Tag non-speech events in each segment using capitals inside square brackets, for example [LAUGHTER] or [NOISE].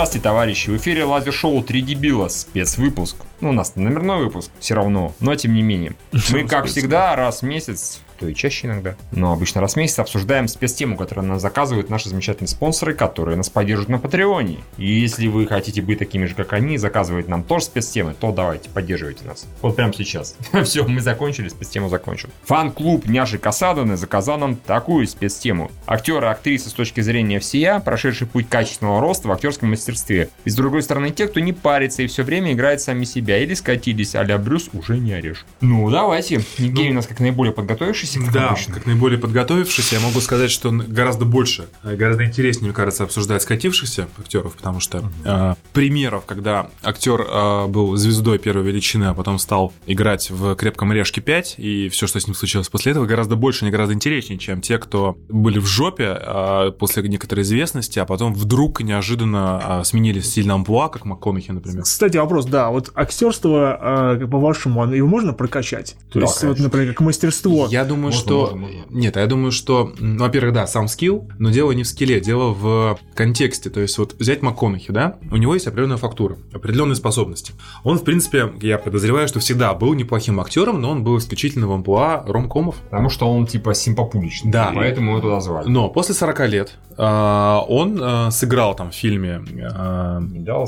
Здравствуйте, товарищи! В эфире лазер-шоу «Три дебила» спецвыпуск. Ну, у нас номерной выпуск, все равно, но тем не менее. [LAUGHS] Мы, как всегда, раз в месяц то и чаще иногда. Но обычно раз в месяц обсуждаем спецтему, которую нас заказывают наши замечательные спонсоры, которые нас поддерживают на Патреоне. И если вы хотите быть такими же, как они, заказывать нам тоже спецтемы, то давайте, поддерживайте нас. Вот прямо сейчас. [LAUGHS] Все, мы закончили, спецтему закончил. Фан-клуб Няши Касаданы заказал нам такую спецтему. Актеры и актрисы с точки зрения всея, прошедший путь качественного роста в актерском мастерстве. И с другой стороны, те, кто не парится и все время играет сами себя или скатились, а Брюс уже не орешь. Ну, давайте. Евгений у нас как наиболее подготовившийся как да, обычно. как наиболее подготовившись, я могу сказать, что гораздо больше, э, гораздо интереснее, мне кажется, обсуждать скатившихся актеров, потому что э, примеров, когда актер э, был звездой первой величины, а потом стал играть в «Крепком орешке 5», и все, что с ним случилось после этого, гораздо больше, не гораздо интереснее, чем те, кто были в жопе э, после некоторой известности, а потом вдруг неожиданно э, сменили стиль амплуа, как МакКонахи, например. Кстати, вопрос, да, вот актерство, э, по-вашему, его можно прокачать? То да, есть, конечно. вот, например, как мастерство. Я думаю, думаю, можно, что... Можно, можно. Нет, я думаю, что, ну, во-первых, да, сам скилл, но дело не в скилле, дело в контексте. То есть вот взять МакКонахи, да, у него есть определенная фактура, определенные способности. Он, в принципе, я подозреваю, что всегда был неплохим актером, но он был исключительно в амплуа ромкомов. Потому что он, типа, симпопуличный. Да. Поэтому его туда звали. Но после 40 лет он э, сыграл там в фильме э,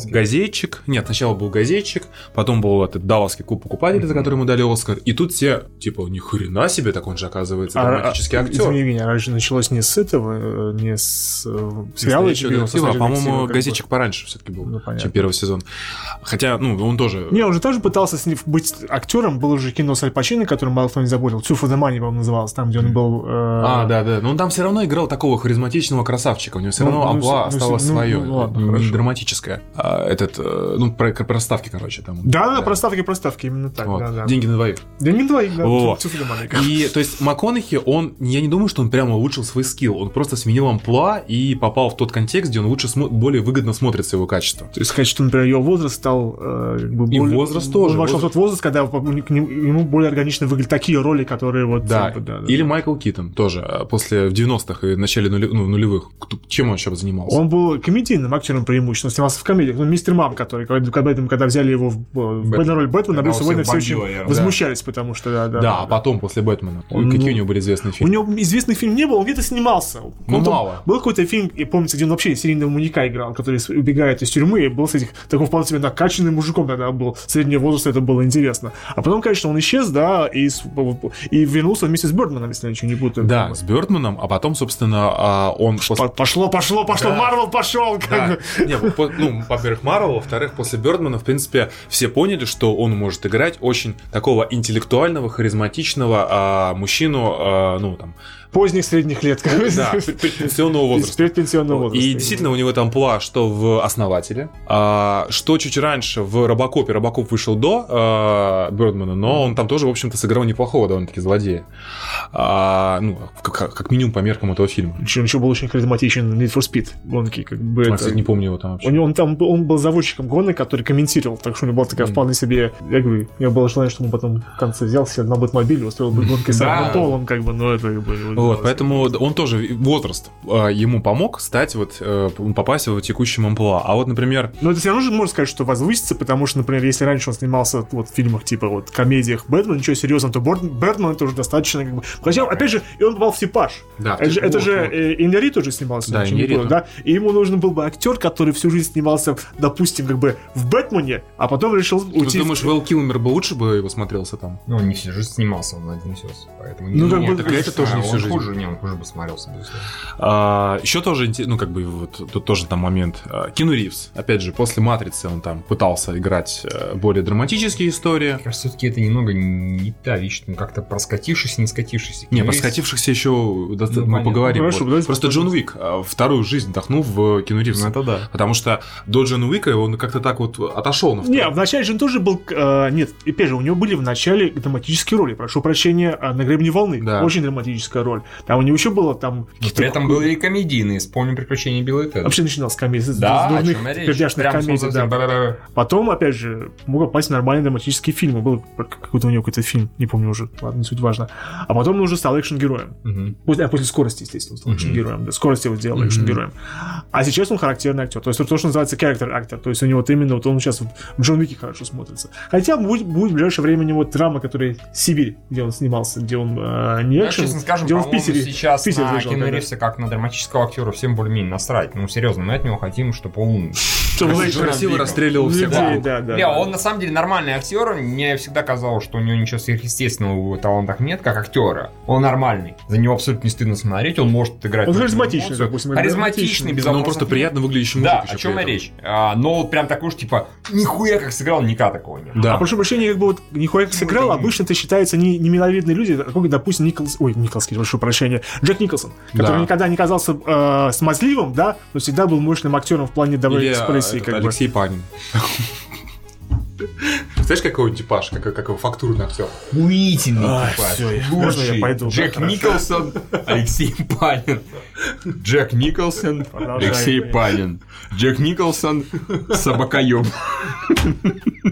«Газетчик». Нет, сначала был «Газетчик», потом был этот «Далласский куб покупателей», за который ему дали Оскар. И тут все, типа, ни хрена себе, так он же оказывается а, драматический а, актер. Извини меня, раньше началось не с этого, не с э, сериала HBO, а, по-моему, газетчик пораньше все-таки был, ну, чем первый сезон. Хотя, ну, он тоже... Не, он же тоже пытался быть актером, было уже кино с Аль Пачино, которым мало кто не забыл, Two for the Money, по-моему, называлось, там, где он был... Э... А, да, да, но он там все равно играл такого харизматичного красавчика, у него все ну, равно ну, амплуа ну, осталось ну, свое, ну, ладно, хорошо. драматическое. А, этот, э, ну, про, про ставки, короче, там. Да, да, да, про ставки, про ставки, именно так, вот. да, да. Деньги на двоих. Деньги на двоих, да. Вот. И, то есть, МакКонахи, он, я не думаю, что он прямо улучшил свой скилл, он просто сменил амплуа и попал в тот контекст, где он лучше, более выгодно смотрится его качество. То есть сказать, что, например, его возраст стал... Э, как бы, и более, возраст тоже. Он вошел в тот возраст, когда ему более органично выглядят такие роли, которые вот... Да, типа, да, да или да. Майкл Китон тоже, э, после в 90-х и начале нули, ну, нулевых. Чем он сейчас занимался? Он был комедийным актером преимущественно, он снимался в комедиях. Он мистер Мам, который, когда, когда взяли его в, в Бэтмен роль Бэтмена, Брюса Уэйна все очень я, возмущались, да. потому что... Да, да, да, а потом, после Бэтмена. Он, какие ну, у него были известные фильмы? У него известных фильмов не было, он где-то снимался. Ну, он мало. Был какой-то фильм, и помните, где он вообще серийного маньяка играл, который убегает из тюрьмы, и был с этих, такой вполне себе накачанным мужиком тогда был, среднего возраста, это было интересно. А потом, конечно, он исчез, да, и, и вернулся вместе с Бёрдманом, если я ничего не путаю. Да, с Бёрдманом, а потом, собственно, а, он... Пошло, пошло, пошло, да. Марвел пошел! Да. Не, ну, во-первых, Марвел, во-вторых, после Бёрдмана, в принципе, все поняли, что он может играть очень такого интеллектуального, харизматичного а, мужчину, а, ну, там, поздних средних лет. Да, предпенсионного возраста. Предпенсионного возраста. И действительно у него там план, что в «Основателе», а, что чуть раньше в «Робокопе». «Робокоп» вышел до а, Бёрдмана, но он там тоже, в общем-то, сыграл неплохого довольно-таки злодея. А, ну, как, как минимум по меркам этого фильма. Он еще был очень харизматичен Need for Speed гонки. Как бы а, это... кстати, не помню его там вообще. У него, он, там, он был заводчиком гонок, который комментировал, так что у него была такая mm. вполне себе... Я говорю, я было желание, чтобы он потом в конце взял себе на Бэтмобиль и устроил бы гонки с Полом, как бы, но это... Как бы, вот, поэтому он тоже, возраст а, ему помог стать вот, э, попасть в текущем амплуа. А вот, например... Но это все равно же можно сказать, что возвысится, потому что, например, если раньше он снимался вот в фильмах типа вот комедиях Бэтмен, ничего серьезного, то Бэтмен это уже достаточно как бы... Хотя, опять же, и он попал в типаж. Да, это, же, это же э, Иньяри тоже снимался. Да, Иньяри. Да? И ему нужен был бы актер, который всю жизнь снимался, допустим, как бы в Бэтмене, а потом решил уйти... Ты думаешь, Вэл Килмер бы лучше бы его смотрелся там? Ну, он не всю жизнь снимался, он один все. Поэтому... Ну, как бы... Это тоже не всю жизнь. Хуже, не, он хуже бы смотрелся, безусловно. А, еще тоже, ну, как бы, вот тут тоже там момент. А, Кину Ривз, опять же, после «Матрицы» он там пытался играть э, более драматические истории. Мне кажется, все-таки это немного не та вещь, ну, как-то проскатившийся, не скатившийся. Не, про скатившихся еще ну, мы поговорим. Ну, хорошо, вот. Просто Джон Уик а, вторую жизнь вдохнул в Кину Ривза. Ну, это да. Потому что до Джона Уика он как-то так вот отошел на Не, вначале же он тоже был... Э, нет, опять же, у него были в начале драматические роли. Прошу прощения, на гребне волны. Да. Очень драматическая роль. Там у него еще было там... При этом были и комедийные. Вспомним приключения Билла и. Вообще начинал с комедий. Да, с дурных, пердяшных комедий. Да. Потом, опять же, мог попасть в нормальные драматические фильмы. Был какой-то у него какой-то фильм, не помню уже. Ладно, не суть важно. А потом он уже стал экшен-героем. Угу. После, а после скорости, естественно, стал экшен-героем. Да. Скорость скорости его сделали mm-hmm. героем. А сейчас он характерный актер. То есть то, что называется character актер. То есть у него вот именно вот он сейчас в Джон Уике хорошо смотрится. Хотя будет, будет в ближайшее время у него драма, которая Сибирь, где он снимался, где он э, не экшен, честно скажем, где он в Питере. сейчас Питере на. Ривза как на драматического актера всем более-менее насрать. Ну, серьезно, мы от него хотим, чтобы он... Чтобы он Красиво расстреливал всех да, да. Да. он на самом деле нормальный актер. Мне всегда казалось, что у него ничего сверхъестественного в его талантах нет, как актера. Он нормальный. За него абсолютно не стыдно смотреть. Он может играть. Он харизматичный, эмоцию. допустим, Харизматичный, без Ну, он просто приятно выглядящий мужик. Да, еще о чем речь. А, но вот прям такой, что типа, нихуя как сыграл, никак такого нет. Да. А прошу прощения, как бы вот нихуя как сыграл, это- обычно это считается не, не миловидные люди, а как, допустим, Николс... Ой, Кейдж, прошу прощения, Джек Николсон, который Да. никогда не казался э, смазливым, да, но всегда был мощным актером в плане Или экспрессии, этот как бы. Алексей Панин. Знаешь, какой он типаж, как, как его фактурный актер? Охуительный Ай, типаж. всё, я- Лучший. можно я пойду, да, Джек хорошо. Николсон, Алексей Панин. Джек Николсон, Продолжай. Алексей Панин. Джек Николсон, собакоеб. Джек То Николсон.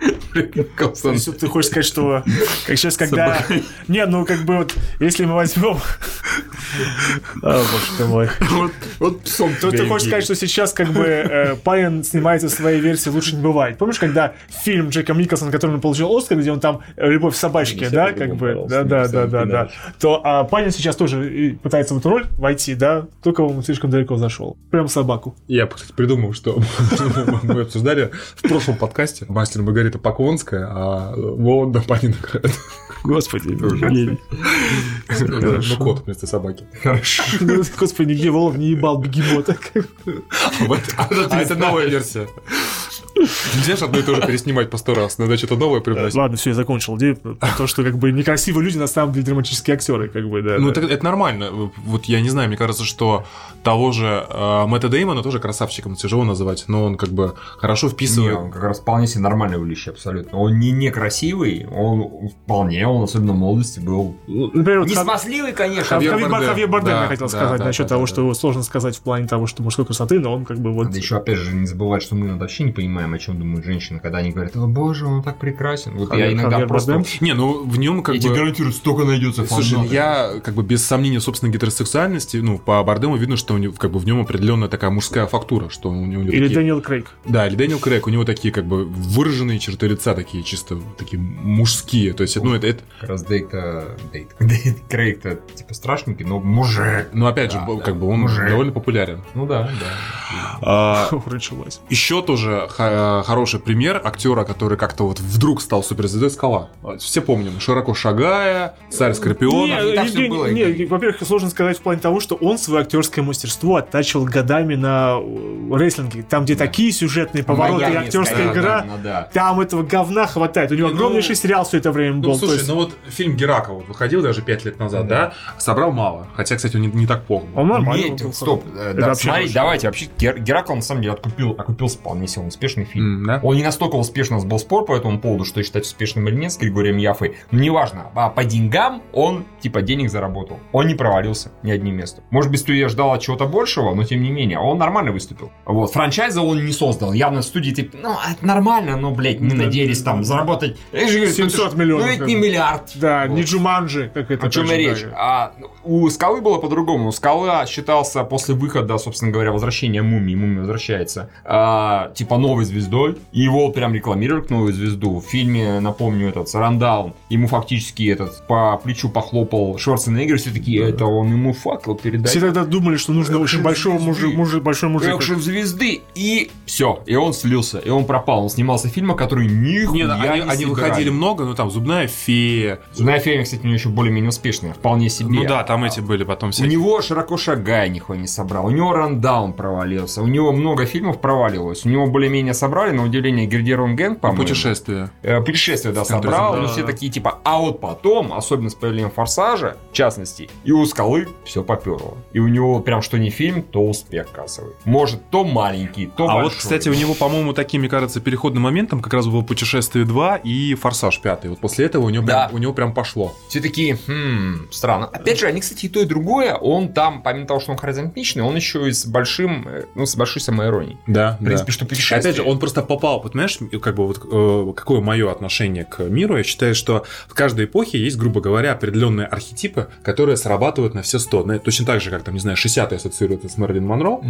есть, вот [LAUGHS] ты хочешь сказать, что [LAUGHS] как сейчас, когда... Собака. Не, ну как бы вот, если мы возьмем... [LAUGHS] О, боже ты мой. Вот, вот псом То ты хочешь сказать, что сейчас как бы э, Пайн снимается в своей версии «Лучше не бывает». Помнишь, когда фильм Джека Николсона, который он получил Оскар, где он там э, «Любовь собачки», да, как бы, боролся, да, не да, да, всякий да, да, дальше. то а Пайн сейчас тоже и пытается в эту роль войти, да, только он слишком далеко зашел. Прям собаку. Я, кстати, придумал, что мы обсуждали в прошлом подкасте мастер Маргарита Поклонская, а Воланда Панин играет. Господи, Ну, кот вместо собаки. Хорошо. [LAUGHS] Господи, где Волов не ебал бегемота. Вот, А это новая версия. Нельзя же одно и то же переснимать по сто раз. Надо что-то новое привносить. Ладно, все, я закончил. То, что как бы некрасивые люди на самом деле драматические актеры, как бы, да. Ну, да. это, это нормально. Вот я не знаю, мне кажется, что того же э, Мэтта Деймона тоже красавчиком тяжело называть, но он как бы хорошо Не, вписывает. он как раз вполне себе нормальный выглядящий абсолютно. Он не некрасивый, он вполне, он особенно в молодости был... Ну, Например, вот Не Хав- смазливый, конечно. Хавьер Хавьер Бар- Бардем. Хавьер Бардем, Да, я хотел да, сказать да, насчет да, того, да, что его сложно сказать в плане того, что мужской красоты, но он как бы вот... Да еще, опять же, не забывать, что мы иногда вообще не понимаем, о чем думают женщины, когда они говорят, о боже, он так прекрасен. Вот я Хавьер- иногда Хавьер просто... Бардем? Не, ну в нем как я тебе бы... гарантирую, столько найдется Слушай, фанатов. я как бы без сомнения собственной гетеросексуальности, ну, по Бардему видно, что у него, как бы в нем определенная такая мужская фактура, что у него Или такие- Дэниел Крейг. Да, или Дэниел Крейг, у него такие как бы выраженные черты лица, такие чисто такие мужские. То есть, ну, это, это Как раз Дейк-то... Дейк. [LAUGHS] Дейк Крейг-то типа страшненький, но мужик. ну, опять же, Да, б- да. как бы он Мужик. довольно популярен. Ну да, да. А. [LAUGHS] Еще тоже ха- хороший пример актера, который как-то вот вдруг стал суперзвездой Скала. Все помним. Широко шагая, царь Скорпиона. Не, Евгений, было, не, во-первых, сложно сказать в плане того, что он свое актерское мастерство оттачивал годами на э, рестлинге. Там, где такие сюжетные повороты и Майами, актерская да, игра, да, да, да. там этого говна хватает. У него Ну, огромнейший сериал все это время был. Ну, то слушай, есть ну вот фильм Геракл вот выходил даже пять лет назад, да? Собрал мало. Хотя, кстати, он не, не так плохо. Он нормально. Нет, был. стоп, э, да, смотри, давайте, вообще, Гер- Геракл на самом деле откупил, окупился вполне себе, он успешный фильм. М, да? Он не настолько успешно был спор по этому поводу, что считать успешным или нет с Григорием Яфой. Но неважно, а по деньгам он типа денег заработал. Он не провалился ни одним местом. Может быть, студия ждала чего-то большего, но тем не менее, он нормально выступил. Вот, франчайза он не создал. Явно студии типа, ну, это нормально, но, блядь, не Да. надеялись там заработать. Я же говорю, 700 это ж- миллионов, Ну, это не миллиард. Да, Вот. не Джуманджи, как это О чем речь. А у Скалы было по-другому. У Скала считался после выхода, собственно говоря, возвращения Мумии, Мумия возвращается, а, типа новой звездой. И его прям рекламировали как новую звезду. В фильме, напомню, этот Сарандаун, ему фактически этот по плечу похлопал Шварценеггер, все такие, это он ему факел передает. Все тогда думали, что нужно очень большого мужа, мужа, большой мужик. Экшен звезды. И все. И он слился. И он пропал. Он снимался в фильмах, которые нихуя Нет, они, не они собирали. выходили много, но там Зубная фея. Зубная фея, кстати, у него еще более-менее успешная. Вполне себе. Ну да, там эти были потом У всякие. него широко шагая нихуя не собрал. У него рандаун провалился. У него много фильмов проваливалось. У него более-менее собрали, на удивление, Гердерон Гэнг, по-моему. Путешествие. Э, Путешествие, да, собрал. да. Но все такие, типа, а вот потом, особенно с появлением Форсажа, в частности, и у Скалы все поперло. И у него прям что не фильм, то успех кассовый. Может, то маленький, то А вот, кстати, у него, по-моему, таким, мне кажется, переходным моментом как раз было «Путешествие 2» и «Форсаж 5». Вот после этого у него, Да. прям, у него прям пошло. Все такие, хм, странно. Опять же, они, кстати, и то, и другое. Он там, помимо того, что он харизматичный, он еще и с большим, э, ну, с большой самоиронией. Да, В принципе, что путешествие. Опять же, он просто попал, понимаешь, как бы вот э, какое мое отношение к миру, я считаю, что в каждой эпохе есть, грубо говоря, определенные архетипы, которые срабатывают на все сто. Ну, точно так же, как там, не знаю, 60-е ассоциируются с Мэрилин Монро,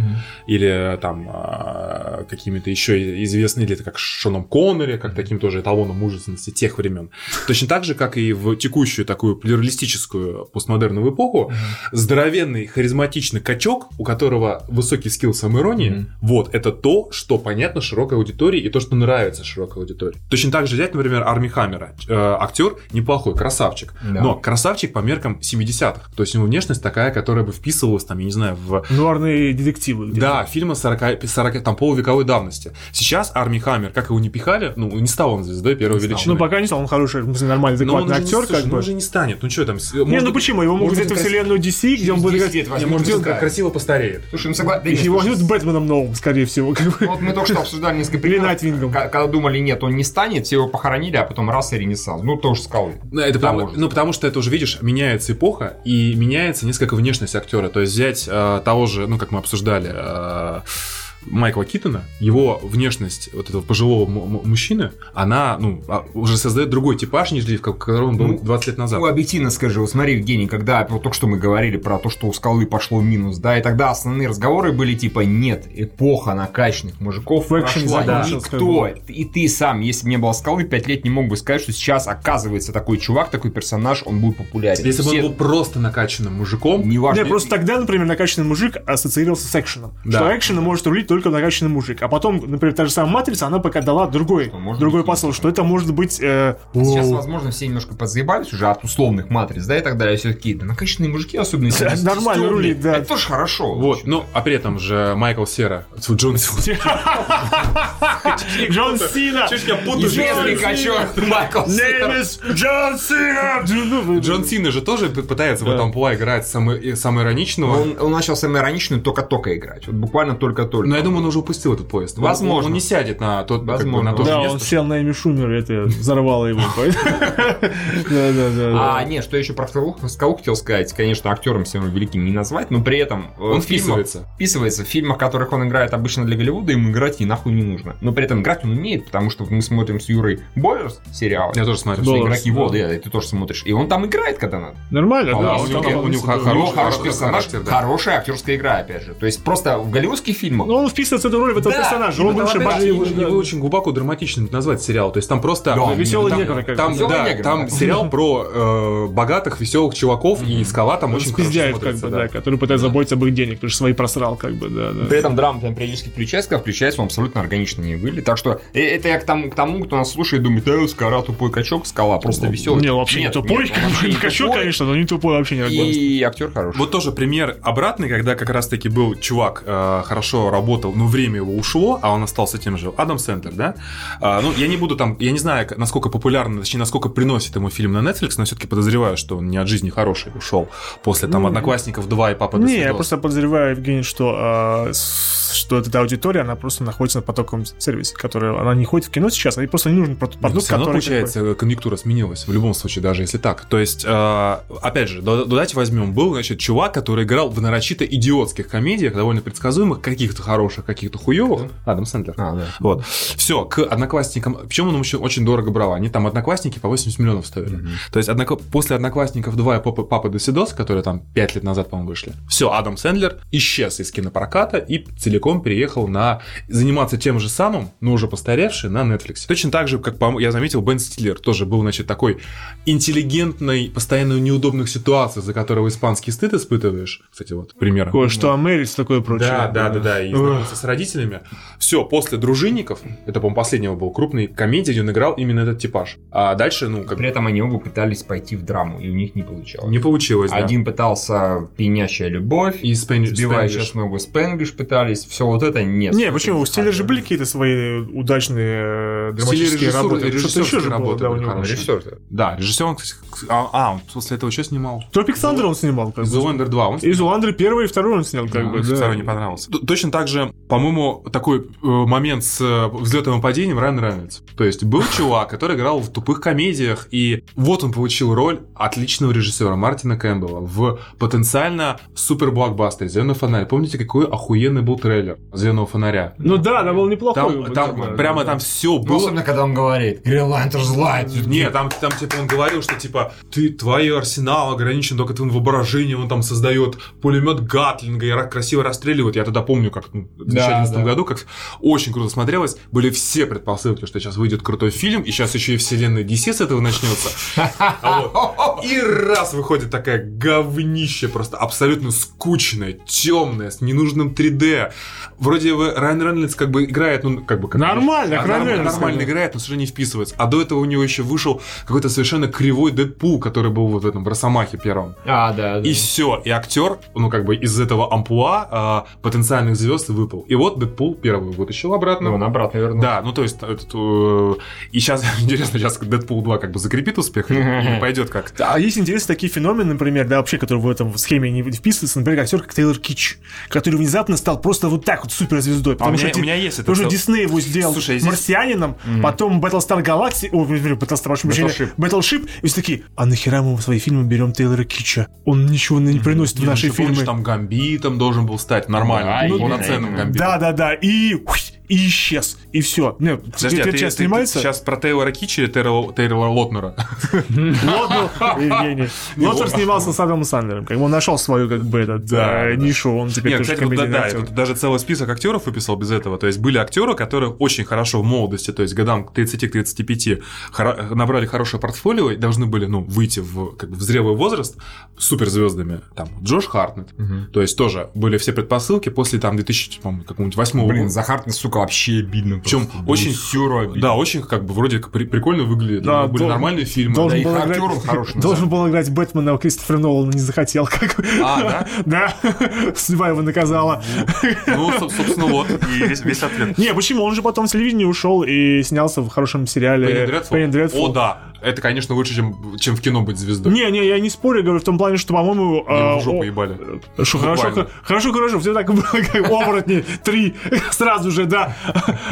или там э, какими-то еще известными, или как Шоном Коннери, как таким тоже эталоном мужественности тех времен. Точно так же, как и в текущую такую плюралистическую постмодерновую эпоху, здоровенный, харизматичный качок, у которого высокий скилл самоиронии, вот, это то, что понятно широкой аудитории и то, что нравится широкой аудитории. Точно так же взять, например, Арми Хаммера. Э, актер неплохой, красавчик. Да. Но красавчик по меркам 70-х. То есть у него внешность такая, которая бы вписывалась, там, я не знаю, в Нуарные детективы. где-то. да, фильмы 40, 40 там, полувековой давности. Сейчас Арми Хаммер, как его не пихали, ну, не стал он звездой первой стал. величины. Ну, пока не стал, он хороший, нормальный, Но он адекватный уже не- актер, слушай, как ну, бы. он уже не станет. Ну что там? Не, может ну почему? Его могут взять в вселенную DC, где он будет играть... 10 лет может, он красиво постареет. Слушай, ну согласен. Его возьмут Бэтменом новым, скорее всего. как бы. Вот мы только что обсуждали несколько Или примеров, Найтвингом. ка- Когда думали, нет, он не станет, все его похоронили, а потом раз и ренессанс. Ну, тоже скалы. Ну, это потому, ну, потому что это уже, видишь, меняется эпоха и меняется несколько внешность актера. То есть взять э, того же, ну, как мы обсуждали, э, Майкла Китона, его внешность вот этого пожилого мужчины, она, ну, а, уже создает другой типаж, нежели в ко- котором он был Ну, 20 лет назад. Ну, объективно скажи, вот смотри, Евгений, когда вот только что мы говорили про то, что у скалы пошло в минус, да, и тогда основные разговоры были типа, нет, эпоха накачанных мужиков В экшене прошла, как никто, и ты сам, если бы не было скалы, 5 лет не мог бы сказать, что сейчас оказывается такой чувак, такой персонаж, он будет популярен. Если бы Все- он был просто накачанным мужиком, Неважно. Не, просто тогда, например, накачанный мужик ассоциировался с экшеном. Да. Что экшеном может рулить только накачанный мужик. А потом, например, та же самая Матрица, она пока дала другой, Что другой быть посыл, что это может быть... э, Сейчас, воу. возможно, все немножко подзаебались уже от условных матриц, да, и так далее. Все такие, да накачанные мужики, особенно если Да, нормально рулит, да. Это тоже хорошо. вот, ну, а при этом же Майкл Сера, Джон Джон Сина! [LAUGHS] Ж я путаю? [LAUGHS] Майкл Сера. Джон Сина! Ну, Джон Сина же тоже пытается в этом плане играть самый, самый ироничного. Он, начал самое ироничную только-только играть. Вот буквально только-только. Думаю, он уже упустил этот поезд. Он- Возможно. Он, не сядет на тот, как бы, Возможно. на то же Да, место. он сел на Эми Шумер, и это взорвало его. [LAUGHS] Да-да-да. А, не, что еще про скалу, хотел сказать. Конечно, актером все равно великим не назвать, но при этом э, Он вписывается. вписывается. В фильмах, в которых он играет обычно для Голливуда, ему играть и нахуй не нужно. Но при этом играть он умеет, потому что мы смотрим с Юрой Бойерс сериал. Я тоже смотрю. Да. Boyers, игроки да. воды, и ты тоже смотришь. И он там играет, когда надо. Нормально, Да, да. у он него- хороший- персонаж, да. хорошая актерская игра, опять же. То есть просто в голливудских фильмах Ну, он вписывается в эту роль в этого Да, персонажа. и Он больше богатый. Его, его очень глубоко драматично назвать сериал. То есть там просто... Да, Веселый там, негр, как там, да, негр, там да. сериал про э, богатых, веселых чуваков, и скала там очень хорошо Спиздяев, как бы, да. да, который пытается заботиться об их денег, потому что свои просрал, как бы, да, да. При этом драма там периодически включается, когда включается, он абсолютно органично не выглядит. Так что э, это я к тому, к тому кто нас слушает, думает, да, скала тупой качок, скала просто веселый. Не, вообще не Нет, тупой, нет, вообще не качок, тупой. конечно, но не тупой вообще не И актер хороший. Вот тоже пример обратный, когда как раз-таки был чувак, э, хорошо работал, но время его ушло, а он остался тем же. Адам Сэндлер, да? А, ну, я не буду там, я не знаю, насколько популярно, точнее, насколько приносит ему фильм на Netflix, но все-таки подозреваю, что он не от жизни хороший ушел после там Ну, «Одноклассников 2» и «Папа Не, я свидос». просто подозреваю, Евгений, что, а, что эта аудитория, она просто находится на потоковом сервисе, который, она не ходит в кино сейчас, а ей просто не нужен прод- Ну, продукт, всё равно, который... получается, конъюнктура сменилась в любом случае, даже если так. То есть, э, опять же, да- давайте возьмем, был, значит, чувак, который играл в нарочито идиотских комедиях, довольно предсказуемых, каких-то хороших, каких-то хуевых. Адам Сэндлер. А, да. Вот. Все, к одноклассникам. Причем он очень, очень дорого брал. Они там одноклассники по 80 миллионов стоили. То есть однокло- после одноклассников 2 и Папа, Папа Досидос, которые там 5 лет назад, по-моему, вышли. Все, Адам Сэндлер исчез из кинопроката и целиком переехал на заниматься тем же самым, но уже постаревший, на Netflix. Точно так же, как я заметил, Бен Стиллер тоже был, значит, такой интеллигентный, постоянно в неудобных ситуациях, за которого испанский стыд испытываешь. Кстати, вот пример. Такое, что Америц, такое прочее. Да, да, да, да, и знакомился с родителями. Все, после дружинников, это, по-моему, последнего был крупный комедия, где он играл именно этот типаж. А дальше, ну, как При этом они оба пытались пойти в драму, и у них не получалось. не получилось, да. Один пытался пьянящая любовь, И Спэниш, сбивающая с ногу Спенглиш пытались, все вот это нет. Не, почему? У Стиллера же были какие-то свои удачные э, драматические работы. Что-то еще же было, да, у него. Режиссер. Да, режиссер, он, кстати, а, а, он после этого что снимал? Тропик Сандер он снимал. Как бы. Зуэндер 2, он И Зуландер первый и второй он снял, как А, бы, да. Второй не понравился. Точно так же, по-моему, такой э, момент с э, взлетом и падением Райан Рейнольдс. То есть был чувак, который играл в тупых комедиях, и вот он получил роль отличного режиссера Мартина Кэмпбелла в потенциально супер блокбастере «Зеленый фонарь». Помните, какой охуенный был трейлер? «Звездного фонаря». Ну да, да, был неплохой. Там, там да, прямо да. там все Ну, было. особенно, когда он говорит Green Lantern's Light. Не, там, там, типа, он говорил, что, типа, ты, твой арсенал ограничен только твоим воображением, он там создает пулемет Гатлинга и ра- красиво расстреливает. Я тогда помню, как ну, в 2011 да. году, как очень круто смотрелось. Были все предпосылки, что сейчас выйдет крутой фильм, и сейчас еще и вселенная DC с этого начнется. И раз выходит такая говнище, просто абсолютно скучная, темная, с ненужным 3D. Вроде бы Райан Рейнольдс как бы играет, ну, как бы... как- Нормально, как Райан Нормально играет, но совершенно не вписывается. А до этого у него еще вышел какой-то совершенно кривой Дэдпул, который был вот в этом в Росомахе первом. А, да, да. И все, и актер, ну как бы из этого амплуа а, потенциальных звезд выпал. И вот Дэдпул первый вытащил обратно. Ну, он обратно вернул. Да, ну то есть, этот, э, и сейчас, [LAUGHS] интересно, сейчас Дэдпул 2 как бы закрепит успех или [LAUGHS] пойдет как А есть интересные такие феномены, например, да, вообще, которые в этом схеме не вписываются, например, актер как Тейлор Кич, который внезапно стал просто вот так вот суперзвездой. Потому А у что меня- Ди- у меня есть это, Потому что что- Дисней его сделал Слушай, здесь- марсианином, потом Battlestar Galactica, о, Battlestar, прошу прощения, Battleship. Battleship, и все такие, а нахера мы в свои фильмы берем Тейлора Кича? Он ничего не приносит в Не, ну, наши ты помнишь, фильмы. там Гамбитом должен был стать нормально, ну, и- полноценным да, Гамбитом. Да, да, да, и, ух, и исчез, и все. Нет, Подожди, а теперь ты, часть ты- ты снимается. сейчас про Тейлора Кичи или Тейлора, Тейлора Лотнера? Лотнер, [LAUGHS] Евгений. Лотнер снимался с Адамом Сандером. Как бы он нашел свою, как бы, этот, э, нишу, он теперь Нет, тоже комедийный даже целый список актеров выписал без этого. То есть были актеры, которые очень хорошо в молодости, то есть годам к 30-35 хоро- набрали хорошее портфолио и должны были, ну, выйти в, как бы, в зрелый возраст суперзвездами. Там Джош Хартнет. То есть тоже были все предпосылки после там 2000, по-моему, какого-нибудь восьмого Блин, за Хартнес, сука, вообще обидно. Причем очень, Сюру обидно. да, очень как бы вроде как при- прикольно выглядит. Да, были дол- нормальные фильмы. Должен Да и был актер играть- он хороший, Должен был играть Бэтмена, а Кристофер Нолан не захотел. Как... А, да? [LAUGHS] Да, судьба его наказала. Ну, соб- собственно, вот [LAUGHS] и весь, ответ. Не, почему? Он же потом в телевидении ушел и снялся в хорошем сериале? Пенни Дредфул. О, да. Это, конечно, лучше, чем, чем в кино быть звездой. Не, не, я не спорю, говорю в том плане, что, по-моему... Его а, в жопу о- ебали. Шо, хорошо, хорошо, хорошо, все так было, как оборотни, три, [LAUGHS] сразу же, да.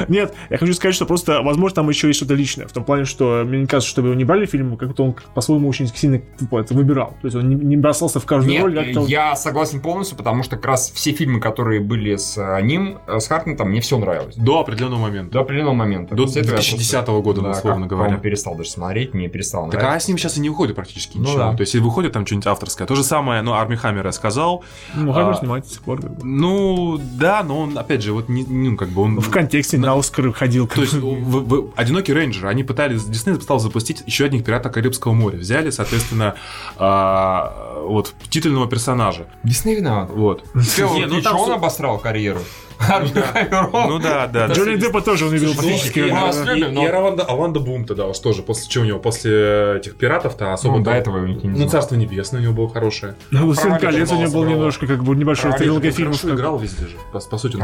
Нет, я хочу сказать, что просто, возможно, там еще есть что-то личное, в том плане, что мне не кажется, чтобы его не брали фильм, как-то он по-своему очень сильно типа, это выбирал. То есть он не, не бросался в каждую Нет, роль, как-то... я согласен полностью, потому что как раз все фильмы, которые были с э, ним, э, с Хартнетом, мне все нравилось. До определенного момента. До определенного момента. До После этого я 2010 просто- года, да, условно как, говоря. по-моему, перестал даже смотреть, мне перестал Так а нравиться. с ним сейчас и не выходит практически Ну ничего. да. То есть, если выходит там что-нибудь авторское. То же самое, ну, Арми Хаммер я сказал. Ну, Хаммер а, снимает до сих пор, как бы. Ну, да, но он, опять же, вот, не, ну, как бы он... В контексте на Оскар ходил. То есть, в- в- «Одинокий рейнджер», они пытались, Дисней стал запустить еще одних пиратов Карибского моря. Взяли, соответственно, а, вот, титульного персонажа. Дисней виноват. Вот. Все, Не, ну, там он обосрал карьеру. Ну да, да. Джонни Деппа тоже он любил фактически. и- да, и- да. и- И, но- и Орландо, Орландо Блум тогда уж тоже, после чего у него, после этих пиратов-то особо... Ну, до этого Ну. «Царство небесное» у него было хорошее. Ну, «Властелин Провалить колец» у него был немножко, как бы, небольшой он фильмов. Как- играл везде же, по, сути.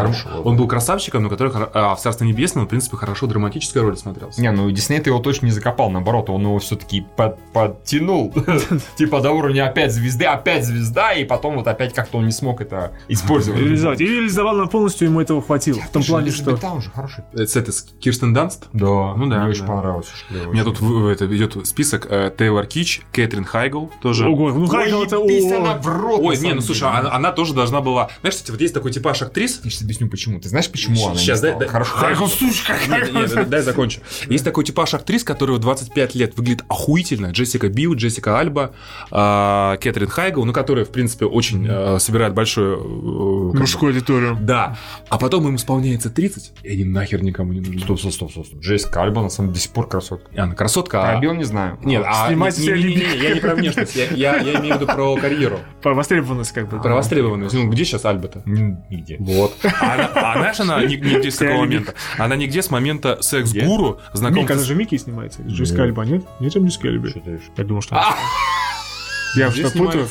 Он был красавчиком, но который хоро- а, в «Царство небесное», он, в принципе, хорошо драматической роли смотрелся. Не, ну Дисней ты его точно не закопал, наоборот, он его все-таки подтянул. [LAUGHS] Типа до уровня опять звезды, опять звезда, и потом вот опять как-то он не смог это использовать. Реализовать. И реализовал на полностью, ему этого хватило. В том плане, что... Там уже хороший. Это с этой, с Кирстен Данст. Да, Ну да, мне очень да. понравилось. У меня тут в- это, идет список э, Тейлор Кич, Кэтрин Хайгл тоже. Ого, ну Хайгл это... она о, в рот, Ой, не, ну слушай, она, она тоже должна была... Знаешь, кстати, вот есть такой типаж актрис, Я сейчас объясню, почему. Ты знаешь, почему она Сейчас, дай- стала? дай- Хорошо. Хайгл, сучка, дай закончу. Есть такой типаж актрис, который в 25 лет выглядит охуительно. Джессика Билл, Джессика Альба, а, Кэтрин Хайгл, ну, которые, в принципе, очень э, собирают большое... э, Мужскую аудиторию. Да. А потом им исполняется 30, и они нахер никому не нужны. Стоп, стоп, стоп, стоп. стоп. Джессика Альба, на самом деле, до сих пор красотка. Она красотка, а... Пробил, не знаю. Нет, а... Снимать не- не- не- не-. Я не про внешность, я, я, я имею в виду про карьеру. По востребованности, как бы. Про востребованность. Ну, где сейчас Альба-то? Нигде. Вот. А а знаешь, она ни- нигде с такого момента. Она нигде с момента секс-гуру Мика, знакомства она же Микки снимается. Джессика Альба, нет? Нет там Джессика Альба? Я думал, что... А! Я Где что путаю?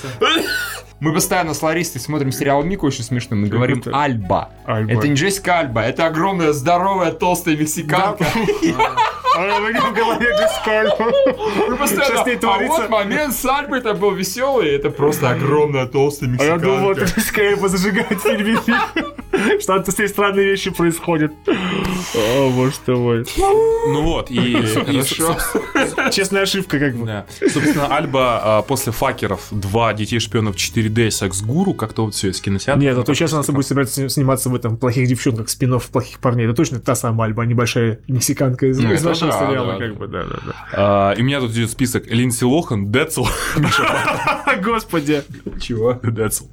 Мы постоянно с Ларисой смотрим сериал Мику очень смешно. Мы говорим это? Альба. Альба. Это не Джессика Альба, это огромная, здоровая, толстая мексиканка. А у меня в голове Джессика Альба. Мы постоянно, Что с ней а творится? вот момент с Альбой это был веселый, это просто огромная, толстая А я думал, мексиканка. это Джессика Альба зажигает в фильме. [LAUGHS] Что-то с ней странные вещи происходят. О, боже ты мой. Ну вот, и... Хорошо. Честная ошибка, как бы. Да. Собственно, Альба а, после «Факеров» 2 «Детей шпионов 4D» «Секс-гуру», как-то вот все из кинотеатра. Нет, а то сейчас она будет собираться сни- сниматься в этом «Плохих девчонках», спин плохих парней. Это точно та самая Альба, а небольшая мексиканка из, нашего да, сериала, да, как да. бы, да, да, А, и у меня тут идет список Линдси Лохан, Децл, [LAUGHS] Миша да. [LAUGHS] Господи. Чего? Децл.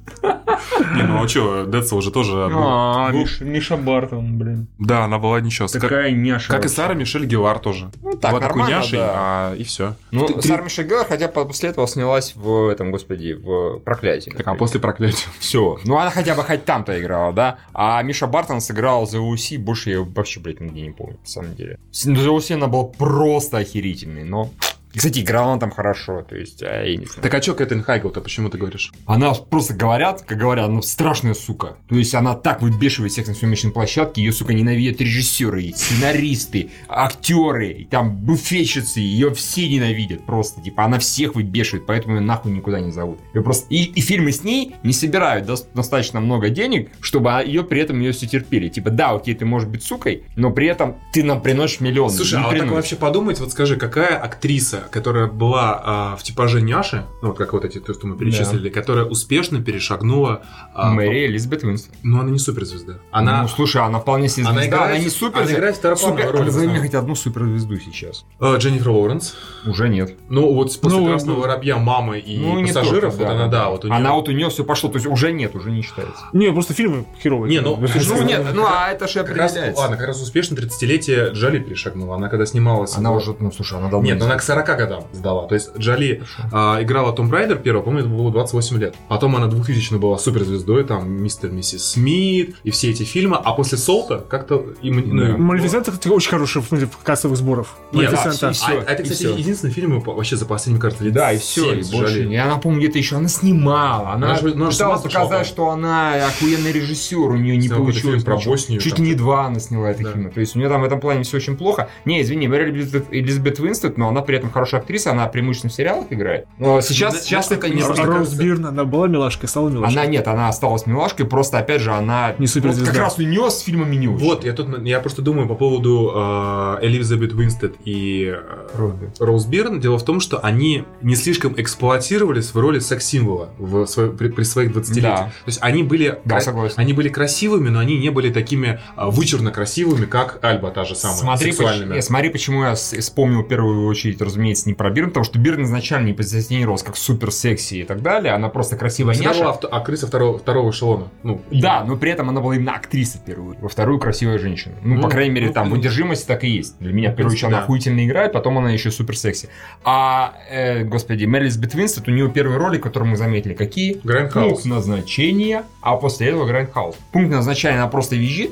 Не, ну а что, Децл же тоже... А, Миша Бартон, блин. Да, она была ничего. Как, Такая няша. как и вообще. Сара Мишель Гевар тоже. Ну, так, была такой нормально, няшей, да. а, и все. Ну, Ты- Сара Мишель Геллар, хотя после этого снялась в этом, господи, в «Проклятии». Так, а после проклятия. [LAUGHS] Все. Ну, она хотя бы хоть там-то играла, да? А Миша Бартон сыграл за УСИ, больше я вообще, блядь, нигде не помню, на самом деле. За УСИ она была просто охерительной, но... Кстати, играла она там хорошо, то есть, а, я не знаю. Так а что Кэтрин Хайгл-то, почему ты говоришь? Она просто говорят, как говорят, она страшная сука. То есть она так выбешивает всех на съемочной площадке, ее, сука, ненавидят режиссеры, сценаристы, актеры, там буфетчицы, ее все ненавидят просто. Типа она всех выбешивает, поэтому ее нахуй никуда не зовут. Её просто... и, и фильмы с ней не собирают дос- достаточно много денег, чтобы ее при этом ее все терпели. Типа, да, окей, ты можешь быть сукой, но при этом ты нам приносишь миллион. Слушай, а вот так приносишь. вообще подумать, вот скажи, какая актриса, которая была а, в типаже няши, ну вот как вот эти, то, что мы перечислили, которая успешно перешагнула... а, Мэри Элизабет Уинстон. Ну, она не суперзвезда. Она... Ну, слушай, она вполне себе Она звезда, играет- она не супер. она играет второплановую супер- роль в Назови мне хоть одну суперзвезду сейчас. а, Дженнифер Лоуренс. Уже нет. Ну, вот после Ну, «Красного ну, воробья» мамы и Ну, пассажиров, только, вот она, да, вот у нее... Она вот у нее все пошло, то есть уже нет, уже не считается. Не, просто фильмы херовые. Не, ну, [LAUGHS] Ну Ну, нет, ну а это же определяется. ладно, как раз успешно 30-летие Джоли перешагнула. Она когда снималась... Она уже, ну слушай, она давно... Нет, ну она к 40 годам сдала. То есть Джоли а, играла Том Райдер первого, по-моему, это было 28 лет. Потом она 2000 была суперзвездой, там Мистер Миссис Смит и все эти фильмы. А после Солта как-то им... ну. Малефисента кстати, очень хороший в смысле кассовых сборов. Нет, Малефисента. и всё, а, а это, и кстати, всё. единственный фильм вообще за последние, кажется, лет Да, и все, и больше. И она, по-моему, где-то еще она снимала. Она, Она же- она пыталась показать, что она охуенный режиссер, у нее не получилось. фильм про. Боснию, Чуть там. не два она сняла это Да. фильма. То есть у нее там в этом плане все очень плохо. Не, извини, Мэри Элизабет, Элизабет Уинстед, но она при этом хорошая актриса, она преимущественно в сериалах играет. Но сейчас, Да, сейчас это не А Роуз кажется- Бирн, она была милашкой, стала милашкой. Она нет, она осталась милашкой, просто опять же она Не вот суперзвезда. как раз у нее с фильмами не очень. Вот, я тут, я просто думаю по поводу э, Элизабет Уинстед и э, Роуз Роуз Бирн. Дело в том, что они не слишком эксплуатировались в роли секс-символа в свой- при, при своих 20 Да. То есть они были, Да, кра- согласен. они были красивыми, но они не были такими а, вычурно красивыми, как Альба та же самая, Смотри, поч- не, смотри, почему я вспомнил в первую очередь, разумеется, не про Бирн, потому что Бирн изначально не позиционировалась как супер секси и так далее, она просто красивая Всегда няша. была авто- актриса второго, второго эшелона. Ну, Да, но при этом она была именно актриса в первую, во вторую красивая женщина. Ну, Ну, по крайней мере, ну, там в ну. одержимости так и есть. Для меня, в первую очередь, принципе, она да. охуительно играет, потом она еще супер секси. А, э, господи, Мэри Элизабет Винстед, у нее первые роли, которые мы заметили, какие? Грайндхаус. Пункт назначения, а после этого Грайндхаус. Пункт назначения она просто визжит,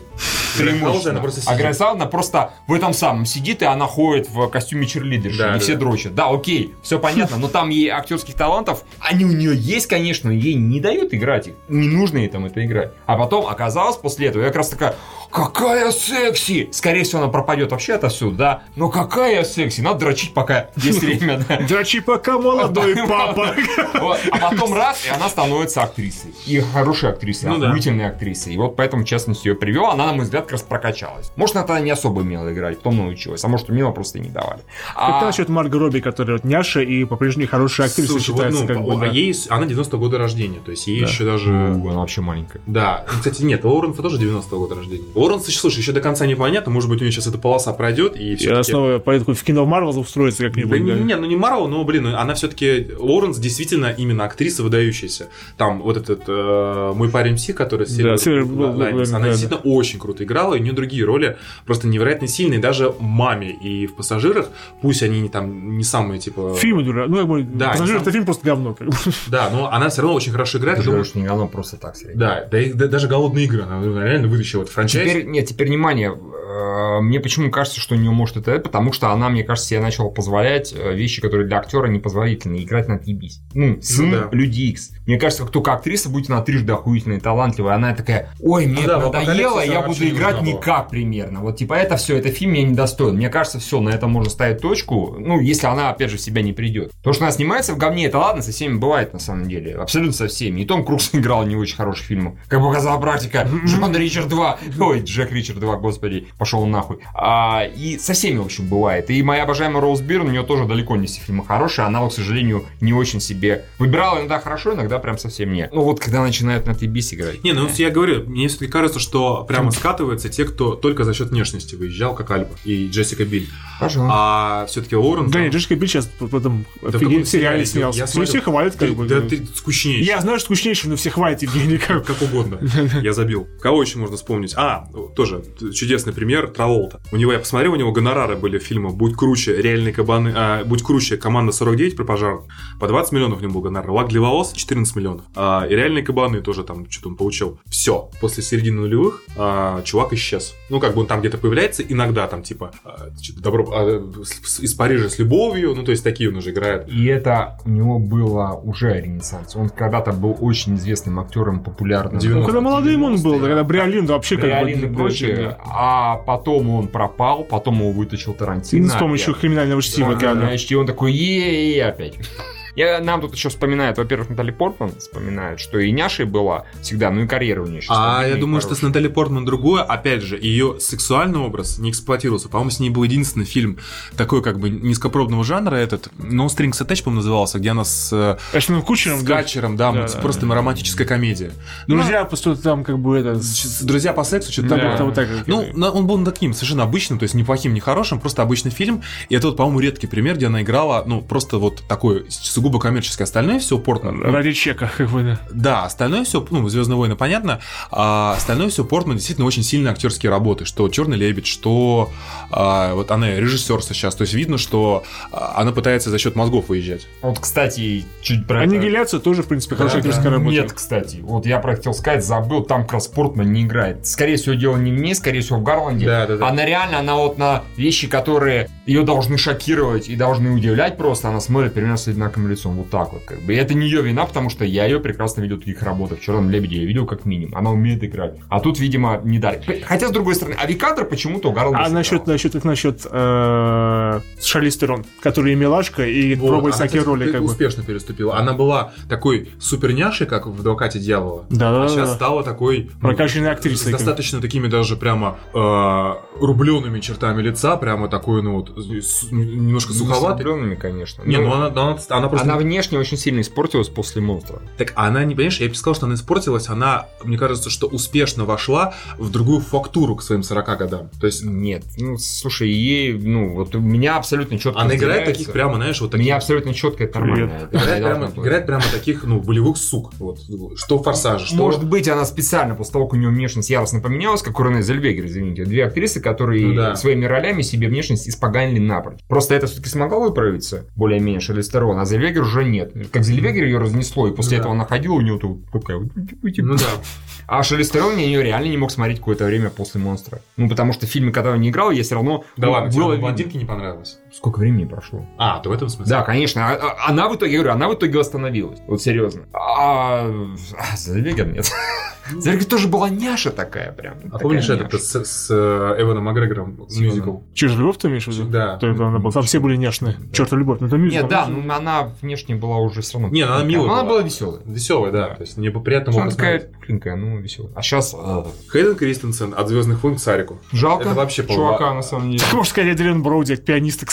преимущественно. она просто А сидит. Грайндхаус, она просто в этом самом сидит, и она ходит в костюме черлидерши, Да, и да, все да. Дрочат. Да, окей, все понятно, но там ей актерских талантов, они у нее есть, конечно, но ей не дают играть их. Не нужно ей там это играть. А потом оказалось после этого, я как раз такая, какая секси! Скорее всего, она пропадет вообще отовсюду, да? Но какая секси! Надо дрочить, пока есть [LAUGHS] время, да. Дрочи пока молодой [LAUGHS] папа. А потом раз, и она становится актрисой. И хорошей актрисой, Ну охуительной актрисой. И вот поэтому, в частности, ее привел. Она, на мой взгляд, как раз прокачалась. Может, она тогда не особо умела играть, потом научилась. А может, умела, просто и не давали. Как насчет Марго Робби, которая вот няша и по-прежнему хорошая актриса считается, ну, как бы, ей, она 90 года рождения, то есть ей еще даже... она вообще маленькая. Да, кстати, нет, Лоуренса тоже 90 года рождения. Лоуренс, слушай, еще до конца непонятно, может быть, у нее сейчас эта полоса пройдет, и все она снова поедет в кино в Марвел устроится Да как-нибудь. не, да. не, ну не Марвел, но, блин, она все-таки... Лоуренс действительно именно актриса выдающаяся. Там вот этот э, мой парень Пси, который Да, Silver Silver Linings, Linings, она да, действительно очень круто играла, и у нее другие роли просто невероятно сильные, даже маме и в пассажирах, пусть они не там не самые типа. Фильмы дура. Ну, как бы, Да, пассажир это фильм просто говно. как бы. Да, но она все равно очень хорошо играет. Ты Я думаю, что не оно просто так. Да, да, и да- даже голодные игры, она реально вытащила этот франчайз. Теперь, нет, теперь внимание. Э, Мне почему кажется, что у нее может это, потому что она, мне кажется, себе начала позволять э, вещи, которые для актера непозволительны, играть на отъебись. Ну, сын да. Люди Икс. Мне кажется, как только актриса, будь она трижды охуительная и талантливая, она такая, ой, мне Ну да, надоело, я буду не играть никак примерно. Вот типа это все, это фильм мне недостоин. Мне кажется, все, на этом можно ставить точку, ну, если она, опять же, в себя не придет. То, что она снимается в говне, это ладно, со всеми бывает на самом деле. Абсолютно со всеми. И Том Круз [LAUGHS] играл не очень хороший фильм. Как показала практика, Джон Ричард 2. Ой, Джек Ричард 2, господи. пошел нахуй. А, и со всеми, в общем, бывает. И моя обожаемая Роуз Бирн, у нее тоже далеко не все фильмы хорошие, она, к сожалению, не очень себе выбирала иногда хорошо, иногда прям совсем нет. Ну вот, когда начинают на бис играть. Не, ну я говорю, мне все-таки кажется, что прямо скатываются те, кто только за счет внешности выезжал, как Альба и Джессика Биль. Пожалуйста. А все-таки Уоррен... Да там- нет, Джессика Биль сейчас потом Да в сериале сериале? снялся. Я Все смотрел. все хвалят, как Ты- бы. Да ты скучнейший. Я знаю, что скучнейший, но все хвалят Евгений. как- Как угодно. Я забил. Кого еще можно вспомнить? А, тоже чудесный пример Траволта. У него, я посмотрел, у него гонорары были фильма «Будь круче», «Реальные кабаны», а, «Будь круче», «Команда 49» про пожар. По 20 миллионов у него был гонорар. «Лак для волос» 14 миллионов. А, и «Реальные кабаны» тоже там что-то он получил. Все. После середины нулевых а, чувак исчез. Ну, как бы он там где-то появляется, иногда там типа а, что-то добро а, с- с- из Парижа с любовью, ну, то есть такие он уже играет. И это у него было уже ренессанс. Он когда-то был очень известным актером, популярным. 90-е. Ну, когда молодым он был, когда Бриолин вообще как бы... И да, прочее. да. А потом он пропал, потом его вытащил Тарантино. И с помощью опять. криминального чтива, Да, да. значит, и он такой, е опять. Я, нам тут еще вспоминают, во-первых, Натали Портман вспоминает, что и няшей была всегда, ну и карьера у нее сейчас. А я думаю, что с хорошая. Натали Портман другое. Опять же, ее сексуальный образ не эксплуатировался. По-моему, с ней был единственный фильм такой как бы низкопробного жанра этот. No Strings Attached, по-моему, назывался, где она с, э, Эштоном Кучером, с да. Гатчером, да, Да, да, просто да. романтическая комедия. Друзья, просто там как бы это... Друзья по сексу, что-то Да, как-то вот так. Ну, он был таким совершенно обычным, то есть не плохим, не хорошим, просто обычный фильм. И это вот, по-моему, редкий пример, где она играла, ну, просто вот такой сугубо коммерческий. Остальное все Портман. Ради чека, как бы, да. Да, остальное все, ну, Звездные войны, понятно. А остальное все Портман действительно очень сильные актерские работы. Что Черный лебедь, что а, вот она режиссер сейчас. То есть видно, что а, она пытается за счет мозгов выезжать. Вот, кстати, чуть про это- Аннигиляция тоже, в принципе, хорошая Да, актерская да. работа. Нет, кстати, вот я про это хотел сказать, забыл, там как раз Портман не играет. Скорее всего, дело не в ней, скорее всего, в Гарланде. Да, да, да. Она реально, она вот на вещи, которые ее должны шокировать и должны удивлять просто, она смотрит примерно с одинаковым лицом, вот так вот, как бы. И это не ее вина, потому что я ее прекрасно видел в других работах. В «Черном лебеде» я видел как минимум. Она умеет играть. А тут, видимо, не дали. Хотя, с другой стороны, Авикадр почему-то у Гарланда А насчет, насчет, как насчет э, Шарлиз Терон, который и милашка, и Вот, пробует она, всякие кстати, роли, как бы. успешно переступила. Она была такой суперняшей, как в «Адвокате дьявола». Да-да-да. А сейчас стала такой... ну, Прокачанной с актрисой. достаточно такими даже прямо э, рубленными чертами лица, прямо такой, ну вот, с- немножко Не с суховатый. рубленными, конечно. Не, Ну, ну она, она, она просто... Она внешне очень сильно испортилась после монстра. Так она не, понимаешь, я бы сказал, что она испортилась, она, мне кажется, что успешно вошла в другую фактуру к своим 40 годам. То есть Нет, ну слушай, ей, ну вот у меня абсолютно четко. она играет таких прямо, знаешь, вот таких... меня абсолютно четко это нормально. Играет прямо, играет прямо таких, ну, болевых сук. Вот. Что в «Форсаже», что... Может быть, она специально, после того, как у нее внешность яростно поменялась, как у Рене Зельвегер, извините. Две актрисы, которые Ну да. своими ролями себе внешность испоганили напрочь. Просто это все-таки смогло выправиться, более-менее Шарлиз Терон, а Зельвегер уже нет. Как Зельвегер ее разнесло, и после Ну да. этого она ходила, у нее тут такая вот... Ну да. А Шарлиз Терон я ее реально не мог смотреть какое-то время после «Монстра». Ну, потому что в фильме, когда он не играл, я все равно... Да ну, ладно, было не понравилось. Сколько времени прошло? А, то в этом смысле. Да, конечно. А- а- Она в итоге, я говорю, она в итоге восстановилась. Вот серьезно. А, а Зельвегер нет. Зельвегер тоже была няша такая прям. А помнишь этот с, с, э, Эваном Макгрегором мюзикл? Чертова любовь ты имеешь в виду? Да. То это она была. Там все были няшные. Чертова любовь. Ну, это мюзикл. Нет, да, ну она внешне была уже все равно. Не, ну она милая Но Она была. была веселая. Веселая, да. Да. То есть мне бы приятно Она было такая пухленькая, ну веселая. А сейчас Хейден Кристенсен от Звездных войн к Сарику. жалко Это вообще чувака на самом деле. Как можно сказать, Эдриан Броуди, от пианиста к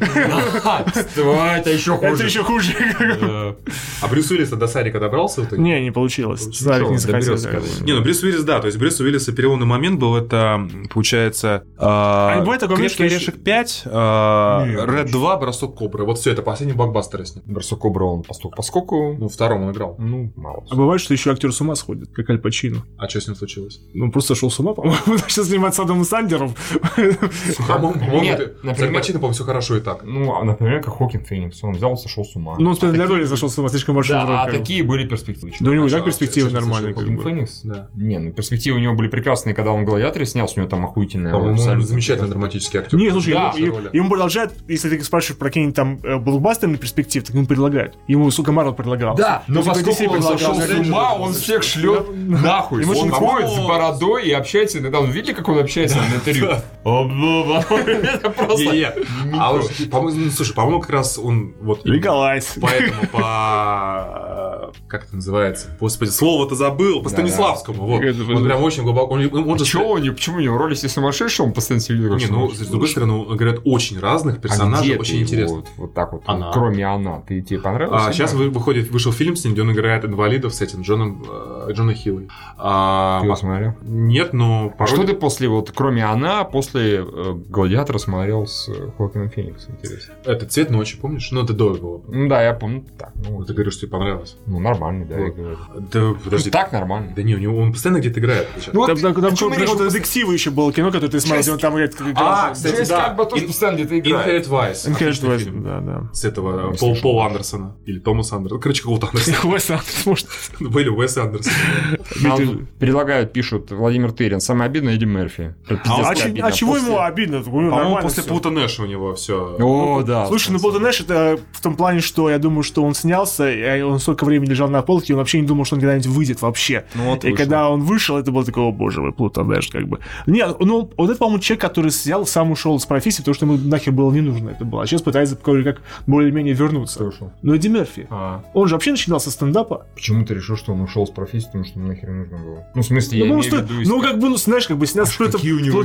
Да, Это еще Это хуже. еще хуже. А Брюс Уиллис до Сарика добрался? Не, не получилось. Сарик не захотел. Не, ну Брюс Уиллис, да, то есть Брюс Уиллиса переломный момент был, это, получается, а, бывает такое, Крепкий орешек 5, а, Не, Red 2, Бросок Кобры. Вот все, это последний блокбастер с ним. Барсук Кобра он поступ поскольку, Ну, втором он играл. ну, мало. А бывает, что еще актер с ума сходит, как Аль Пачино. А что с ним случилось? Ну, просто сошел с ума, [LAUGHS] по-моему, сейчас снимать с Адамом Сандером. По-моему, по-моему, Пачино, по-моему, все хорошо и так. Ну, а, например, как Хокин Феникс. Он взял сошел с ума. Ну, он для А роли зашел с ума, слишком большой Да, а такие были перспективы. Да у него А, перспективы нормальные. как Хокин. Феникс? Да. Не, ну перспективы у него были прекрасные, когда он в «Гладиаторе» снялся, у него там охуительная роль, По-моему, он абсолютно замечательный драматический актер. Не, слушай, Да, ему, продолжают, если ты спрашиваешь про какие-нибудь там э, блокбастерные перспективы, так ему предлагают. Ему, сука, Марвел предлагал. Да, но поскольку он сошел с ума, он всех шлет нахуй. Он ходит с бородой и общается иногда. Он видите, как он общается на интервью? [LAUGHS] [LAUGHS] Это просто... А вот, по-моему, ну, слушай, по-моему, как раз он вот Легалайз. Поэтому по... [LAUGHS] Как это называется? Господи, слово-то забыл. был, по Станиславскому, вот. Он прям очень глубоко, он, он же... Чего него, почему у него роли если сумасшедший, он постоянно себе Не, ну, он с другой стороны, говорят, очень разных персонажей, А где очень интересно. Вот, вот так вот, Она. кроме она, ты тебе понравилось? А сейчас вы- выходит, вышел фильм с ним, где он играет инвалидов с этим Джоном, э, Джона Хиллой. А, Ты его смотрел? нет, но А что ты после, вот, кроме она, после э, Гладиатора смотрел с э, Хоакином Фениксом, интересно? Это «Цвет ночи», помнишь? Ну, это до его. Ну да, я помню. Так, ну, ты говоришь, что тебе понравилось. ну нормально, да, я Вот. говорю. Да, подожди. Так нормально. Да не, у него он постоянно где-то играет. Ну, Там, там, там какое-то детективы еще было кино, которое ты смотрел, где он там играет. А, кстати, Джейс да. как бы тоже постоянно где-то играет. Inherent Vice. Фильм. да, да. С этого Не Пол. Пола Андерсона. Или Томаса Андерсона. Короче, какого-то Андерсона. [LAUGHS] Уэс Андерсон, может. Ну, Или Уэса Андерсона. Нам предлагают, пишут, Владимир Тырин, самое обидное Эдди Мерфи. А, обидно. а чего После- ему обидно? Ну, По-моему, после всё. Плута Нэша у него все. О, да. Слушай, ну Болтон Нэш это в том плане, что я думаю, что он снялся, и он столько времени лежал на полке, и он вообще не думал, что он когда-нибудь выйдет вообще. Ну вот и вышел. когда он вышел, это было такого, боже мой, Плутон Нэш, как бы. Нет, ну, вот это, по-моему, человек, который взял, сам ушел с профессии, потому что ему нахер было не нужно это было. А сейчас пытается как более-менее вернуться. Кто ушел? Ну, Эдди Мерфи. А, Он же вообще начинал со стендапа. почему ты решил, что он ушел с профессии, потому что ему нахер нужно было? Ну, в смысле, я Ну, имею в виду... ну, как бы, ну, знаешь, как бы снял А что-то какие у него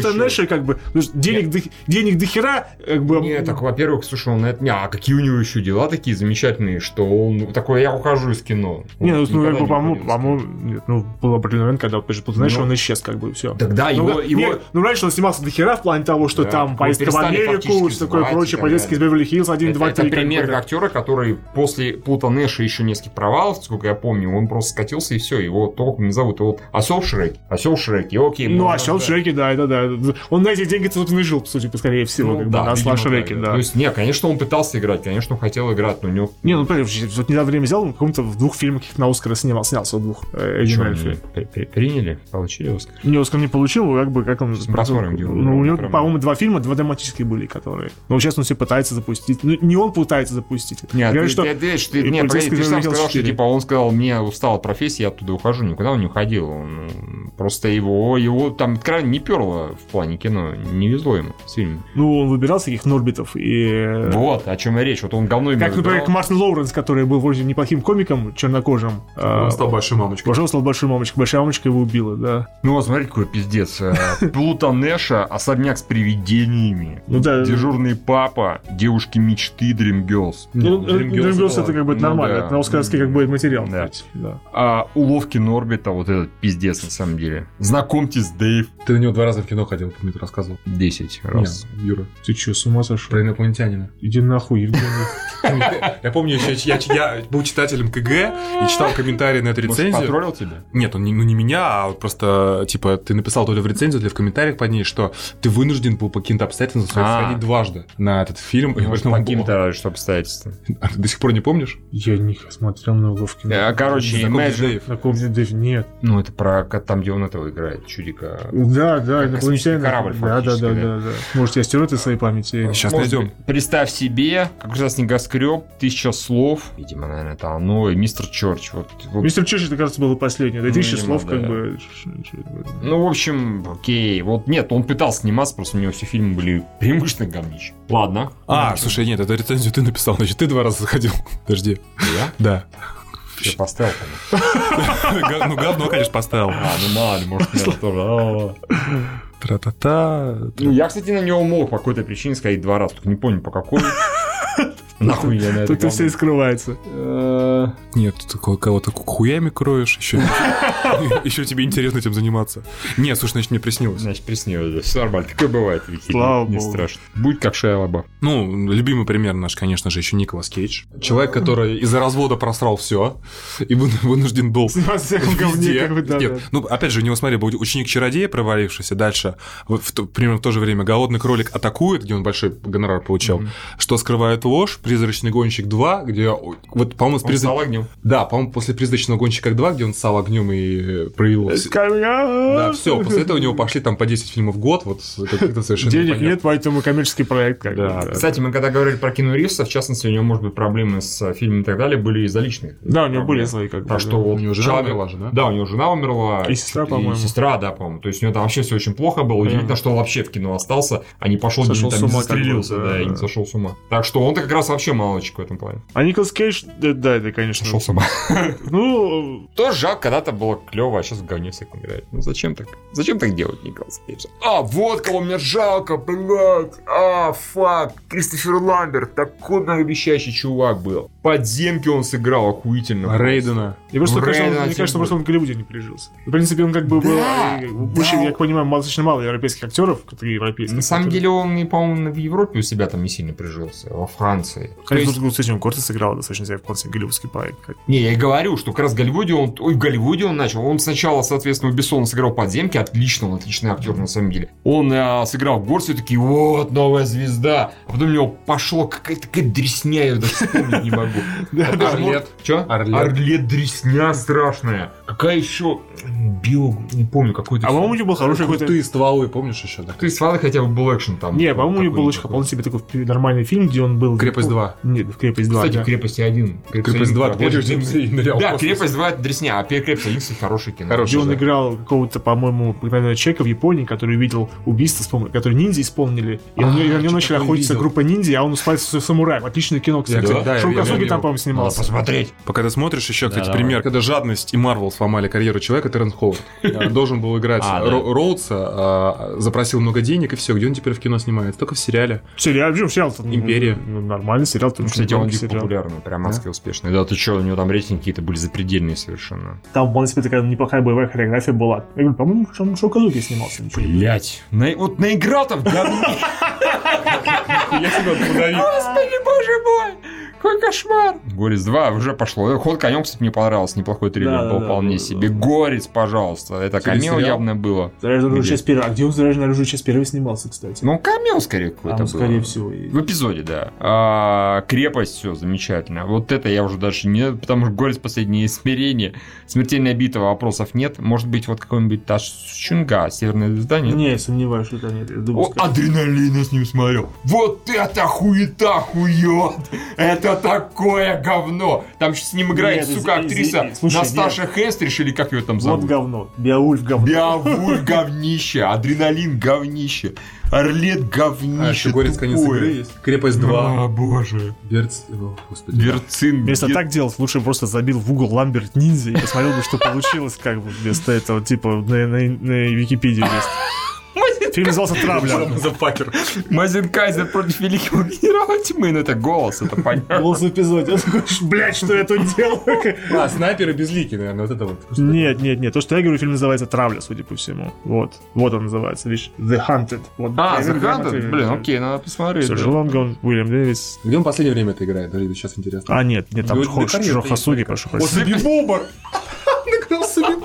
как бы, денег, денег до хера, как бы... Нет, так, во-первых, слушай, он на это... Не, а какие у него еще дела такие замечательные, что он такой, я ухожу из кино. Не, ну, ну, как бы, не по-моему, по-моему, нет, ну, был определенный момент, когда, опять же, Нэш, Ну. он исчез, как бы, и все. Тогда Ну, его... как- его... не, ну, раньше он снимался до хера в плане того, что Да, там поездка в Америку, все такое и прочее, так поездки из. Беверли-Хиллз 1, Это, 2, это 3. пример актера, который после Плута Нэша еще нескольких провалов, сколько я помню, он просто скатился и все, его толком не зовут. И вот Осел в Шреке. Осел в Шреке, окей. Ну, можно а Сел ждать. Шреки, да, это да. Он на эти деньги, собственно, и жил, по сути, скорее всего, Ну как бы, да, на Шреки, да. да. То есть, не, конечно, он пытался играть, конечно, он хотел играть, но у него... Не, ну, понимаешь, вот недавно время взял, он в каком-то в двух фильмах на Оскара снимал, снялся в двух. э, Мерфи. они при- при- приняли, получили Оскар. Не, Оскар не получил, как бы, как он... посмотрим, где он Ну, у него, по-моему, два фильма, два драматические были, которые... Но сейчас он все пытается запустить. Ну, не он пытается запустить. Нет, Говорят, ты, что- ты, ты, ты- погоди, полицейский ты сам сказал, что 4. типа он сказал, мне устал от профессии, я оттуда ухожу. Никуда он не уходил. Он, просто его, его там откровенно не перло в плане кино. Не везло ему с фильмом. Ну, он выбирал всяких Норбитов и... Вот, о чем и речь. Вот он говно Как, например, выбирал. Мартин Лоуренс, который был вроде неплохим комиком, чернокожим. а, Он стал большой мамочкой. Пошел, стал большой мамочкой. Большая мамочка его убила, да. Ну, вот смотри, какой пиздец. Э, Плута Нэша, особняк с привидениями. Ну да. Дежурный папа, девушки мечты, Dream Girls. Ну, Dream Girls это как бы ну нормально. Это на Оскаровский как бы материал. Да. А уловки Норбита, вот этот пиздец на самом деле. Знакомьтесь, Дэйв. Ты на него два раза в кино ходил, помню, ты рассказывал. 10 раз. Юра. Ты что, с ума сошел? Про инопланетянина. Иди нахуй, Евгений. [LAUGHS] Я помню, еще я, был читателем КГ и читал комментарии на эту рецензию. потроллил тебя? Нет, он не, ну не меня, а просто, типа, ты написал то ли в рецензию, то ли в комментариях под ней, что ты вынужден был по каким-то обстоятельствам А. сходить дважды на этот фильм. По каким-то что обстоятельствам. [LAUGHS] А ты до сих пор не помнишь? Я не смотрел много в кино. Э, Короче, Imagine... Дэйв. Знакомься, Дэйв, нет. Ну, это про там, где он этого играет, чудика. Да, да, инопланетянин. корабль Да, да, да, да. Может, я стер это своей памяти. Сейчас Может найдем. Представь себе, как раз небоскреб, тысяча слов. Видимо, наверное, это оно, и мистер Чорч. Вот, вот. Мистер Чеш, это, кажется, было последнее. Да, тысячи Видимо, слов, как да. бы. ш- ш- Ну, в общем, окей. Вот нет, он пытался сниматься, просто у него все фильмы были преимущественно говнищ. Ладно. А, слушай, нет, эту рецензию ты написал, значит, ты два раза заходил. [LAUGHS] Подожди. Я? Да. Я поставил, конечно. [LAUGHS] Ну, говно, конечно, поставил. А, ну мало ли, может, тоже. Тра-та-та. Ну, я, кстати, на него мог по какой-то причине сказать два раза, только не помню по какой. Нахуй я на [LAUGHS] это Тут все и скрывается. говно. Нет, ты ко- кого-то хуями кроешь, еще, [LAUGHS] еще тебе интересно этим заниматься. Нет, слушай, значит, мне приснилось. Значит, приснилось, да. Все нормально. Такое бывает, Вики. Слава Не страшно. Будь как Шайа Лабаф. Ну, любимый пример наш, конечно же, еще Николас Кейдж. Человек, который из-за развода просрал все и вы- вынужден был [LAUGHS] Нет, ну, опять же, у него, смотри, был ученик-чародея, провалившийся. Дальше, примерно в то же время, голодный кролик атакует, где он большой гонорар получал. Что скрывает ложь, призрачный гонщик 2, где, вот, по-моему, с Он призра- стал огнем. Да, по-моему, после призрачного гонщика 2, где он стал огнем и э, проявил... Да, все, после этого у него пошли там по 10 фильмов в год, вот как-то совершенно Денег непонятно. нет, поэтому коммерческий проект как Да. да. Кстати, мы когда говорили про Кину Ривза, в частности, у него, может быть, проблемы с э, фильмами и так далее, были из-за личных. Да, у него были свои как бы. Да. что У него жена человек- умерла же, да? Да, у него жена умерла. И сестра, И по-моему. сестра, да, по-моему. То есть у него там вообще все очень плохо было. Удивительно, что он вообще в кино остался, а не пошел с там не застрелился, да, да, и не сошел с ума. Так что он-то как раз вообще молодчик в этом плане. А Николас Кейдж, да, да, это конечно. Шел с ума. [LAUGHS] Ну, Тоже жалко, когда-то было клево, а сейчас в говне всех играет. Ну зачем так? Зачем так делать, Николас Кейдж? А, вот кого мне жалко, блядь. А, фак. Кристофер Ламберт, такой многообещающий чувак был. Подземки он сыграл охуительно. Рейдена. мне просто кажется, он- Рейден мне кажется, просто он в Голливуде не прижился. В принципе, он как бы был... Э, Очень, я понимаю, достаточно мало европейских актеров, которые европейские. На самом деле он, по-моему, в Европе у себя там не сильно прижился, во Франции. То Конечно, есть- с этим Корте сыграл достаточно себя в конце голливудский проект. Не, я и говорю, что как раз в Голливуде он, ой, в Голливуде он начал. Он сначала, соответственно, у Бессона сыграл подземки, отлично, он отличный актер на самом деле. Он э, сыграл в Горсе, такие, вот, новая звезда. А потом у него пошло какая-то такая дресня, я даже вспомнить не могу. [LAUGHS] Орлет. Че? Орлет. Дресня страшная. Какая еще? Био, не помню, какой-то. А по-моему, у него был хороший какой-то... Крутые стволы, помнишь еще, да? Ты свалы хотя бы был экшен там. Не, по-моему, у него был очень какой-нибудь вполне себе такой нормальный фильм, где он был... Крепость 2. Нет, в Крепость 2. Кстати, да. в крепости 1. Крепость 2, нырял в Да, космос? крепость 2 это дресня, а крепость 1 кстати, хороший кино. Хороший. где он да. играл какого-то, по-моему, наверное, человека в Японии, который увидел убийство, вспомнил, который ниндзя исполнили. И А, на нем что-то начали охотиться видел. группа ниндзя, а он спался самураем. Отличное кино, кстати. да, Шоу я Косуги видел. там, по-моему, снимался. посмотреть. Пока ты смотришь, еще, кстати, Да, пример, когда жадность и Марвел сломали карьеру человека, Террен Ховард э, должен был играть А, да. Ро- Роудса, э, запросил много денег, и все, где он теперь в кино снимается? Только в сериале. Сериал, причем сериал Империя. Ну, нормальный сериал. Очень кстати, он громкий дико популярный, прям адски успешный. Да, ты что, у него там рейтинги какие-то были запредельные совершенно. Там, в принципе, такая неплохая боевая хореография была. Я говорю, по-моему, Шоу Шоу Казуки снимался. Блять, на, вот наиграл-то в говне. Я. [LAUGHS] Господи, боже мой! Какой кошмар! Горец 2 уже пошло. Ход конем, кстати, мне понравился. Неплохой трейлер Да, был да, вполне да, себе. да. Горец, пожалуйста. Это камео Телесериал? явно было. Заряженный оружие часть первая. А где он заряженный оружие часть первой снимался, кстати? Ну, камео скорее А, ну, было. скорее всего. и- В эпизоде, да. А, крепость, все, замечательно. Вот это я уже дальше не... Потому что горец последнее смирение. Смертельная битва, вопросов нет. Может быть, вот какой-нибудь Ташчунга, Северное звезда, нет? Не, сомневаюсь, что это нет. Я думаю, О, скорее- адреналин я с ним смотрел. Вот это хуета хует! Это такое говно! Там сейчас с ним играет, Нет, сука, из- актриса из- слушай, Насташа Хенстриш или как ее там Вот зовут? говно. Биаульф говно. Биовуль говнище, адреналин говнище, Орлет говнище. А, еще горец конец игры есть. Крепость 2. А, боже. Берц... о, Господи. Верцин. Вместо где- так делать, лучше просто забил в угол Ламберт ниндзя и посмотрел бы, что получилось, как бы, вместо этого, типа, на, на, на Википедии есть. Фильм назывался «Травля». Зафакер. Мазин Кайзер против великого генерала тьмы. Ну, это голос, это понятно. Голос в эпизоде. Он такой, блядь, что я тут делаю? А, снайперы безлики, наверное, вот это вот. Нет, нет, нет. То, что я говорю, фильм называется «Травля», судя по всему. Вот. Вот он называется. Видишь, «The Hunted». Вот. А, The Hunted? Блин, окей, надо посмотреть. Сержи. Лонгон, Уильям Дэвис. Где он в последнее время это играет? Сейчас интересно. А, нет, нет, там Хо- да, конечно, Джо есть Хасуги, такая. прошу О, прощения. Бобр! Нагнал Саби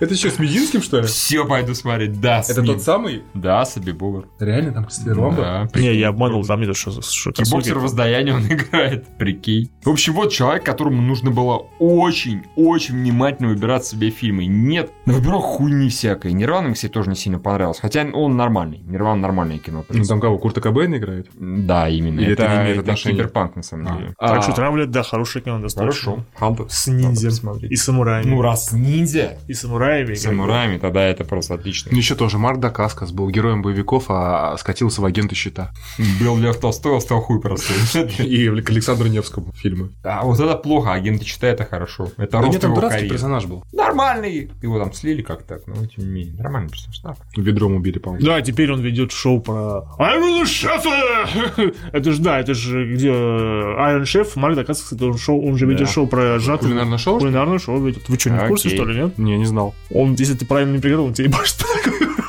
Это что, с Мединским, что ли? Все пойду смотреть, да, Это тот самый? Да, Саби Бобр. Реально там Кристофер? Да. Не, я обманул, там нет, что что Хасуги. Боксер воздаяния он [LAUGHS] играет, прикинь. В общем, вот человек, которому нужно было очень-очень внимательно выбирать себе фильмы. Нет, выбирал хуйни всякой. Нирвана мне, кстати, тоже не сильно понравился. Хотя он нормальный. Нирвана нормальное кино. Ну, там кого, Курта Кобейна играет? Да, именно. Или это, это имеет это отношения? киберпанк, на самом А. деле. Так А, что «Травля», да, хороший кино достаточно. Хорошо. С ниндзя. И самураями. Ну, раз ниндзя. И самураями. С самураями, тогда это просто отлично. Еще тоже Марк Дакаскас был героем боевиков, а скатился в агенты щита. Был Лев Толстой, стал хуй просто. И к Александру Невскому фильмы. А вот это плохо, агенты читают, это хорошо. Это Да нет, там дурацкий персонаж был. Нормальный. Его там слили как так, но тем не менее. Нормальный персонаж. да. Ведром убили, по-моему. Да, теперь он ведет шоу про the chef! [LAUGHS] Это же, да, это же где Iron Chef, Марк Дакас, кстати, он, шоу, он же ведет Да. шоу про жатву. Кулинарное шоу? Кулинарное шоу ведет. Вы что, не в курсе, что ли, нет? Не, не знал. Он, если ты правильно не приготовил, он тебе ебашит.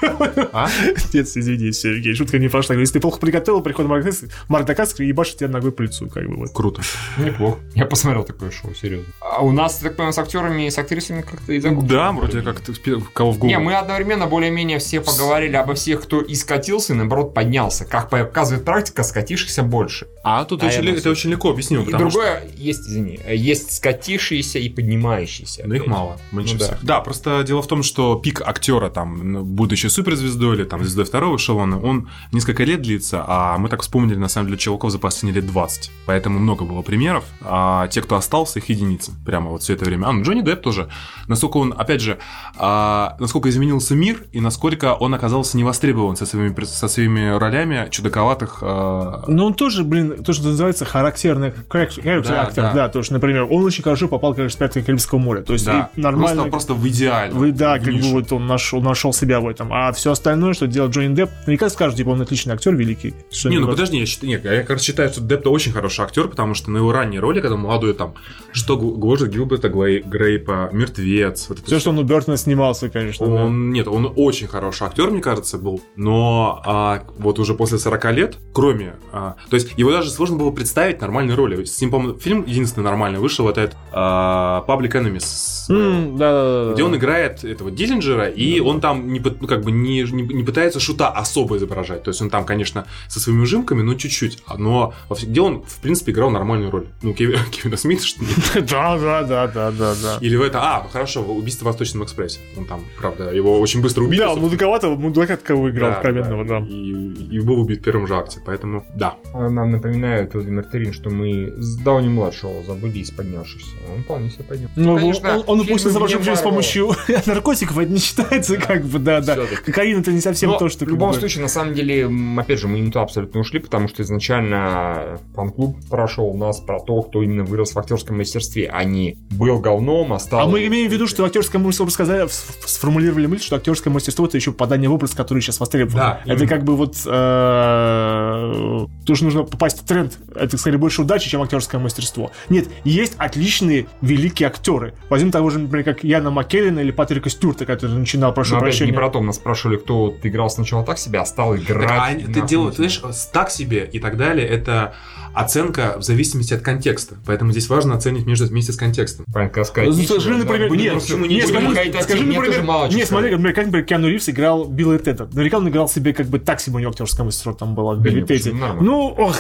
А? Нет, извини, Сергей, шутка не пошла. Если ты плохо приготовил, приходит Марк Дакас, Марк Дакас и ебашит тебя ногой по лицу, как бы вот. Круто. Неплохо. Я посмотрел такое шоу, серьезно. А у нас, так понимаю, с актерами и с актрисами как-то из Да, вроде как ты кого в голову. Не, мы одновременно более-менее все поговорили обо всех, кто и скатился, и наоборот поднялся. Как показывает практика, скатившихся больше. А тут А очень, это очень легко объяснил, И что... другое, есть, извини, есть скатившиеся и поднимающиеся. Но их опять. мало, меньше Ну да. всех. Да, просто дело в том, что пик актера, там, ну, будучи суперзвездой или там звездой второго эшелона, он несколько лет длится, а мы так вспомнили, на самом деле, чуваков за последние лет 20. Поэтому много было примеров. А те, кто остался, их единицы. Прямо вот все это время. А, ну Джонни Депп тоже. Насколько он, опять же, а, насколько изменился мир и насколько он оказался невостребован со своими, со своими ролями чудаковатых... А... Ну, он тоже, блин, то, что называется характерный character да, актер, да. да, то, что, например, он очень хорошо попал, конечно, в «Пятое Карибского моря». То есть да. нормально... Просто, просто в идеале. Вы, да, как бы вот он нашел, нашел себя в этом. А все остальное, что делал Джонни Депп, мне кажется, скажут, типа, он отличный актер, великий. Не, ну подожди, я считаю, нет, я, кажется, считаю, что Депп очень хороший актер, потому что на его ранние роли, когда молодой там, что гложет Гилберта Грейпа, Мертвец. Вот все, что он у Бертона снимался, конечно. Он, да. Нет, он очень хороший актер, мне кажется, был. Но а, вот уже после 40 лет, кроме... А, то есть его даже сложно было представить нормальной роли. С ним, по-моему, фильм единственный нормальный вышел, вот этот а, Public Enemies. Mm, да, да, да, где он играет этого Диллинджера, и он там не, ну, как бы не, не, не пытается шута особо изображать. То есть он там, конечно, со своими ужимками, но чуть-чуть. Но где он, в принципе, играл нормальную роль. Ну, Кевин, [LAUGHS] Кевина Смита, что ли? [LAUGHS] Да, да, да, да, да, да. Или в это... А, ну хорошо, убийство в Восточном экспрессе. Он там, правда, его очень быстро убили. Да, мудаковатого, мудака кого играл, откровенного, да. И, был убит в первом же акте, поэтому да. А нам напоминает Владимир Терин, что мы с Дауни-младшего забыли из поднявшихся. Он вполне себе поднял. Ну, он, он упустил за с помощью [LAUGHS] наркотиков, это не считается, как бы, да, да. Кокаин это не совсем то, что... В любом случае, на самом деле, опять же, мы не туда абсолютно ушли, потому что изначально фан-клуб прошел нас про то, кто именно вырос в актерском мастерстве, а не был говном, а стал... А мы имеем в виду, что актерское мастерство, сказали, сформулировали мысль, что актерское мастерство это еще подание в образ, который сейчас востребован. Да, это как бы вот э, тоже нужно попасть в тренд. Это, скорее, больше удачи, чем актерское мастерство. Нет, есть отличные великие актеры. Возьмем того же, например, как Яна Маккеллина или Патрика Стюарта, который начинал, прошу Но прощения. не про то, нас спрашивали, кто играл сначала так себя, а стал играть. Так, а это дело, ты знаешь, так себе и так далее, это оценка в зависимости от контекста. Поэтому здесь важно оценить между вместе с контекстом. Понятно, сказать. Ну, скажи, например, нет, почему не скажи, скажи, например, нет, смотри, например, как, например, Киану Ривз играл Билла Тедда. Наверняка он играл себе как бы так себе у него актерское мастерство там было в Билли Тедде. Ну, ох,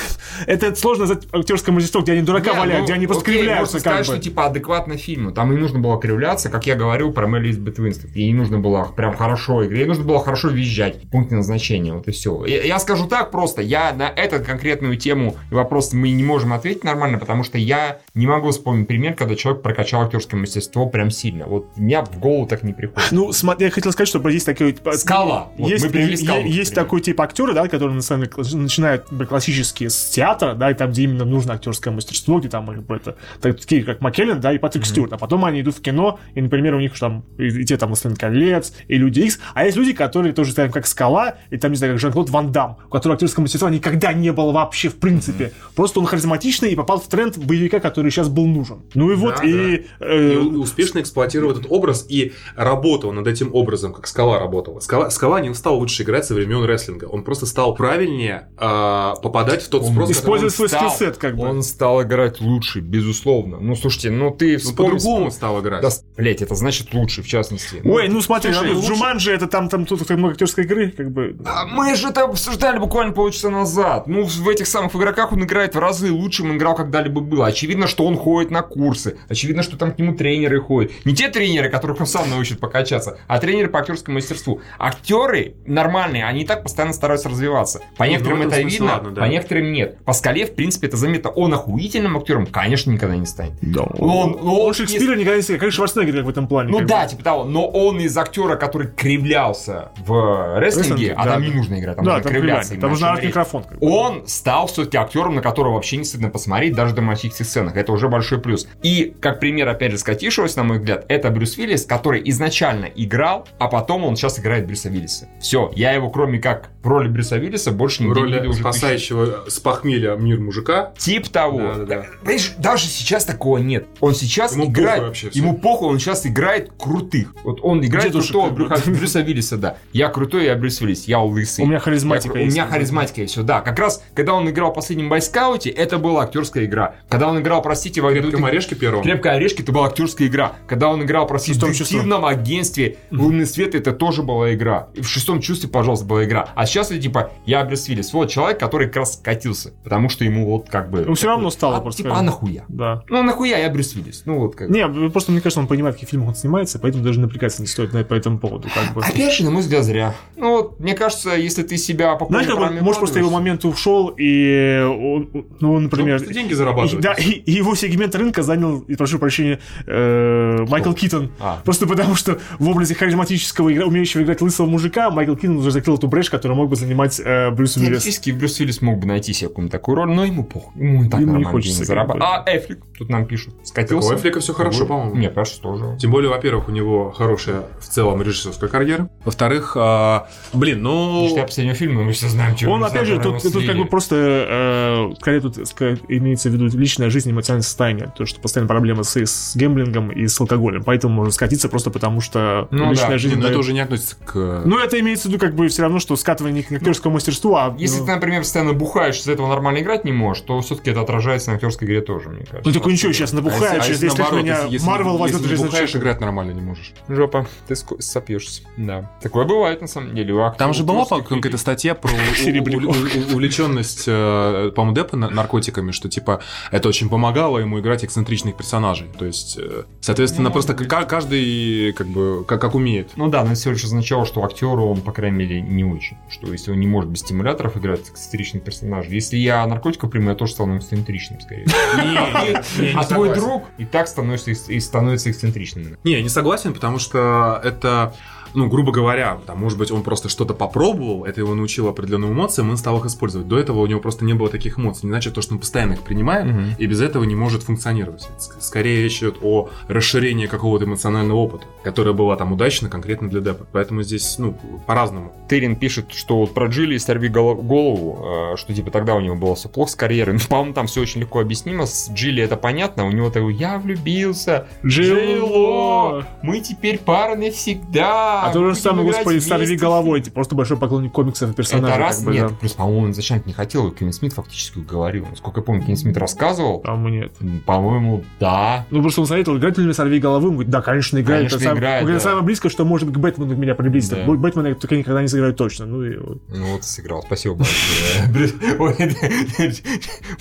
это сложно за актерское мастерство, где они дурака валяют, где они просто кривляются. Можно сказать, что типа адекватно фильму. Там и нужно было кривляться, как я говорил про Мэлли Элизабет Уинстон. Ей нужно было прям хорошо играть, нужно было хорошо визжать. Пункт назначения, вот и все. Я скажу так просто, я на эту конкретную тему вопрос мы не можем ответить нормально, потому что я не могу вспомнить пример, когда человек прокачал актерское мастерство прям сильно. Вот меня в голову так не приходит. Ну, смотри, я хотел сказать, что есть такой... Скала. Есть, вот мы скалу, есть такой тип актера, да, который на самом деле начинает классически с театра, да, и там, где именно нужно актерское мастерство, где там это, такие как Маккеллен, да, и Патрик mm-hmm. Стюарт. А потом они идут в кино, и, например, у них там и, и те там «Властелин колец», и «Люди Икс», а есть люди, которые тоже, знаем, как Скала, и там, не знаю, как Жан-Клод Ван Дам, у которого актерского мастерства никогда не было вообще в принципе. Mm-hmm. Просто он харизматичный и попал в тренд боевика, который сейчас был нужен. Ну и вот, да, и... Да. Э... И успешно эксплуатировал этот образ и работал над этим образом, как Скала работала. Скала, Скала не стал лучше играть со времен рестлинга. Он просто стал правильнее э, попадать в тот он спрос, Использовать свой скиллсет, как бы. Он стал играть лучше, безусловно. Ну, слушайте, ну ты ну, по-другому стал играть. Да, блять, это значит лучше, в частности. Ой, ну смотри, Слушай, лучше... Джуманджи, это там, там тут много актерской игры, как бы. А мы же это обсуждали буквально полчаса назад. Ну, в этих самых игроках он играет в разы лучше, он играл когда-либо было. Очевидно, что он ходит на курсы. Очевидно, что там к нему тренеры ходят. Не те тренеры, которых он сам научит покачаться, а тренеры по актерскому мастерству. Актеры нормальные, они и так постоянно стараются развиваться. По ну, некоторым ну, это видно, ладно, да. по некоторым нет. По скале, в принципе, это заметно. Он охуительным актером, конечно, никогда не станет. Да. Он, он, он Шекспира никогда не станет, как Шварценеггер в этом плане. Ну да, бы. типа того. Но он из актера, который кривлялся в рестлинге, а да, там не нужно играть, там да, нужно там кривляться. Там нужно микрофон. Как бы. Он стал все-таки актером, на которого вообще не стыдно посмотреть, даже в драматических сценах. Это уже большой плюс. И, как пример, опять же, скатившегося, на мой взгляд, это Брюс Виллис, который изначально играл, а потом он сейчас играет Брюса Виллиса. Все, я его, кроме как в роли Брюса Виллиса, больше не видел уже спасающего с похмелья мир мужика. Тип того. Да, да, да. Понимаешь, даже сейчас такого нет. Он сейчас ему играет... Вообще ему похуй, он сейчас играет крутых. Вот он играет крутого Брюса Виллиса, да. Я крутой, я Брюс Виллис, я лысый. У меня харизматика я, есть. У меня харизматика есть, все, да. Как раз, когда он играл в последнем нокауте, это была актерская игра. Когда он играл, простите, в Крепком орешке первом. Крепкая орешки, это была актерская игра. Когда он играл, простите, в детективном агентстве Лунный свет, это тоже была игра. И в шестом чувстве, пожалуйста, была игра. А сейчас это типа, я Брюс Уиллис. Вот человек, который как раз скатился. Потому что ему вот как бы... Ну, все равно стало а, просто. Типа, а нахуя? Да. Ну, нахуя я Брюс Уиллис? Ну, вот как бы. Не, просто мне кажется, он понимает, в каких фильмах он снимается, поэтому даже напрягаться не стоит на, по этому поводу. Как бы. Опять же, на мой взгляд, зря. Ну, вот, мне кажется, если ты себя по Знаешь, как бы, может, просто его момент ушел, и он, ну, он, например... Просто деньги и- зарабатывать. да, и, и его сегмент рынка занял, и прошу прощения, э, Майкл Китон. А. Просто потому, что в образе харизматического, игра, умеющего играть лысого мужика, Майкл Китон уже закрыл эту брешь, которую мог бы занимать э, Брюс Уиллис. Теоретически Брюс Уиллис мог бы найти себе какую-нибудь такую роль, но ему похуй. Ему и так Ему не хочется, зарабатывать. А Эфлик, тут нам пишут, Так скатился. у Эфлика все хорошо, по-моему. Мне кажется, тоже. Тем более, во-первых, у него хорошая в целом режиссерская карьера. Во-вторых, а, блин, ну... Что последнего фильма, мы все знаем, что Он, опять же, тут, тут как бы просто, э, скорее тут ска- имеется в виду личная жизнь, эмоциональное состояние, то, что постоянно проблемы с, с гемблингом и с алкоголем, поэтому можно скатиться просто потому, что Ну личная да, жизнь... но это уже не относится к... Ну, это имеется в виду как бы все равно, что скатывание не к актерскому мастерству, а... Если ну, ты, например, постоянно бухаешь, из-за этого нормально играть не можешь, то все-таки это отражается на актерской игре тоже, мне кажется. Ну, такой ничего, сейчас А набухаю, а 10 лет наоборот, меня если- Марвел если возьмет не железный бухаешь, человек. играть нормально не можешь. Жопа, ты ско- сопьешься. Да. Такое бывает, на самом деле. у Там же была какая-то статья про [LAUGHS] увлеченность, э, по-моему, Деппа на- наркотиками, что типа это очень помогало ему играть эксцентричных персонажей. То есть, э, соответственно, Ну, просто каждый как бы как, как умеет. Ну да, но это всего лишь означало, что актеру он, по крайней мере, не очень. Что если он не может без стимуляторов играть эксцентричных персонажей. Если я наркотиков приму, я тоже стану эксцентричным, скорее. [LAUGHS] А твой друг и так становится и становится эксцентричным. Не, я не согласен, потому что это, ну, грубо говоря, там, может быть, он просто что-то попробовал, это его научило определенным эмоциям, он стал их использовать. До этого у него просто не было таких эмоций. Не значит то, что он постоянно их принимает, Мгм. и без этого не может функционировать. Скорее речь идет о расширении какого-то эмоционального опыта, которое было там удачно конкретно для Деппа. Поэтому здесь, ну, по-разному. Терин пишет, что вот про Джилли сорви голо- голову, э, что типа тогда у него было все плохо с карьерой. [LAUGHS] Ну, по-моему, там все очень легко объяснимо. С Джилли это понятно. У него такой, я влюбился. Джило! Мы теперь пара навсегда. А то же самое, господи, сорви вместе». головой, ты просто большой поклонник комиксов и персонажей. Это раз, как бы, нет. да. Плюс, по-моему, он изначально не хотел, и Кевин Смит фактически уговорил. Насколько я помню, Кевин Смит рассказывал. Там нет. По-моему, да. Ну, просто он советовал, играть ли мне сорви головы? Он говорит, да, конечно, играет. Конечно, это сам- играет, он говорит, да. самое близкое, что может к Бэтмену меня приблизить. Да. Бэтмена я только никогда не сыграю точно. Ну, и вот. Ну вот сыграл, спасибо большое. [LAUGHS] Ой,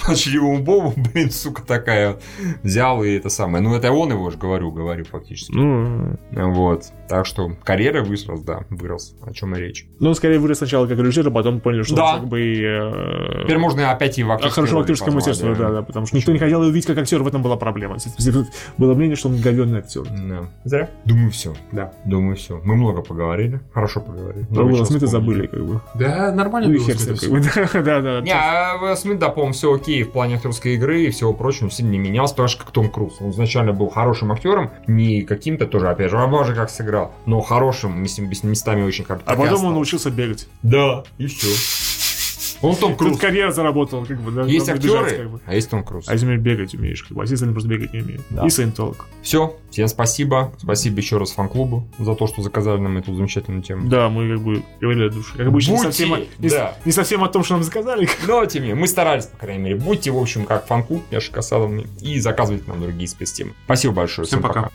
Молчаливому Бобу, блин, сука такая. вот. Взял и это самое. Ну это он его же говорю, говорю фактически. Ну, Вот. Так что карьера вырос, да, вырос. О чем и речь. ну, он скорее вырос сначала как режиссер, а потом поняли, что Да. он как бы... э, Теперь можно опять и в а актерской хорошо актерское мастерство, да, да, потому что никто не хотел его видеть как актер, в этом была проблема. [LAUGHS] Было мнение, что он говенный актер. Да. Зря. Думаю, все. Да. Думаю, все. Мы много поговорили. Хорошо поговорили. Про Уилла Смита забыли, как бы. Да, нормально Ну было как бы. [LAUGHS] Да, да, Не, да. а Уилл Смит, да, по-моему, все окей в плане актерской игры и всего прочего, он сильно не менялся, потому что как Том Круз. Он изначально был хорошим актером, не каким-то тоже, опять же, а боже, как сыграл, но хорошим, с местами очень хорошим. А потом он научился бегать. Да, и все. Он Том Круз. Тут карьера заработал, как бы, да. Есть актеры, бежать, как бы. а есть Том Круз. А если умеешь бегать умеешь, как бы, а все остальные просто бегать не умеют. Да. И саентолог. Все, всем спасибо. Спасибо еще раз фан-клубу за то, что заказали нам эту замечательную тему. Да, мы как бы говорили от души. Как обычно, не Будьте, совсем, о- не, да. не совсем о том, что нам заказали. [LAUGHS] Но, тем не менее, мы старались, по крайней мере. Будьте, в общем, как фан-клуб Яши Касадовны и заказывайте нам другие спецтемы. Спасибо большое. Всем пока.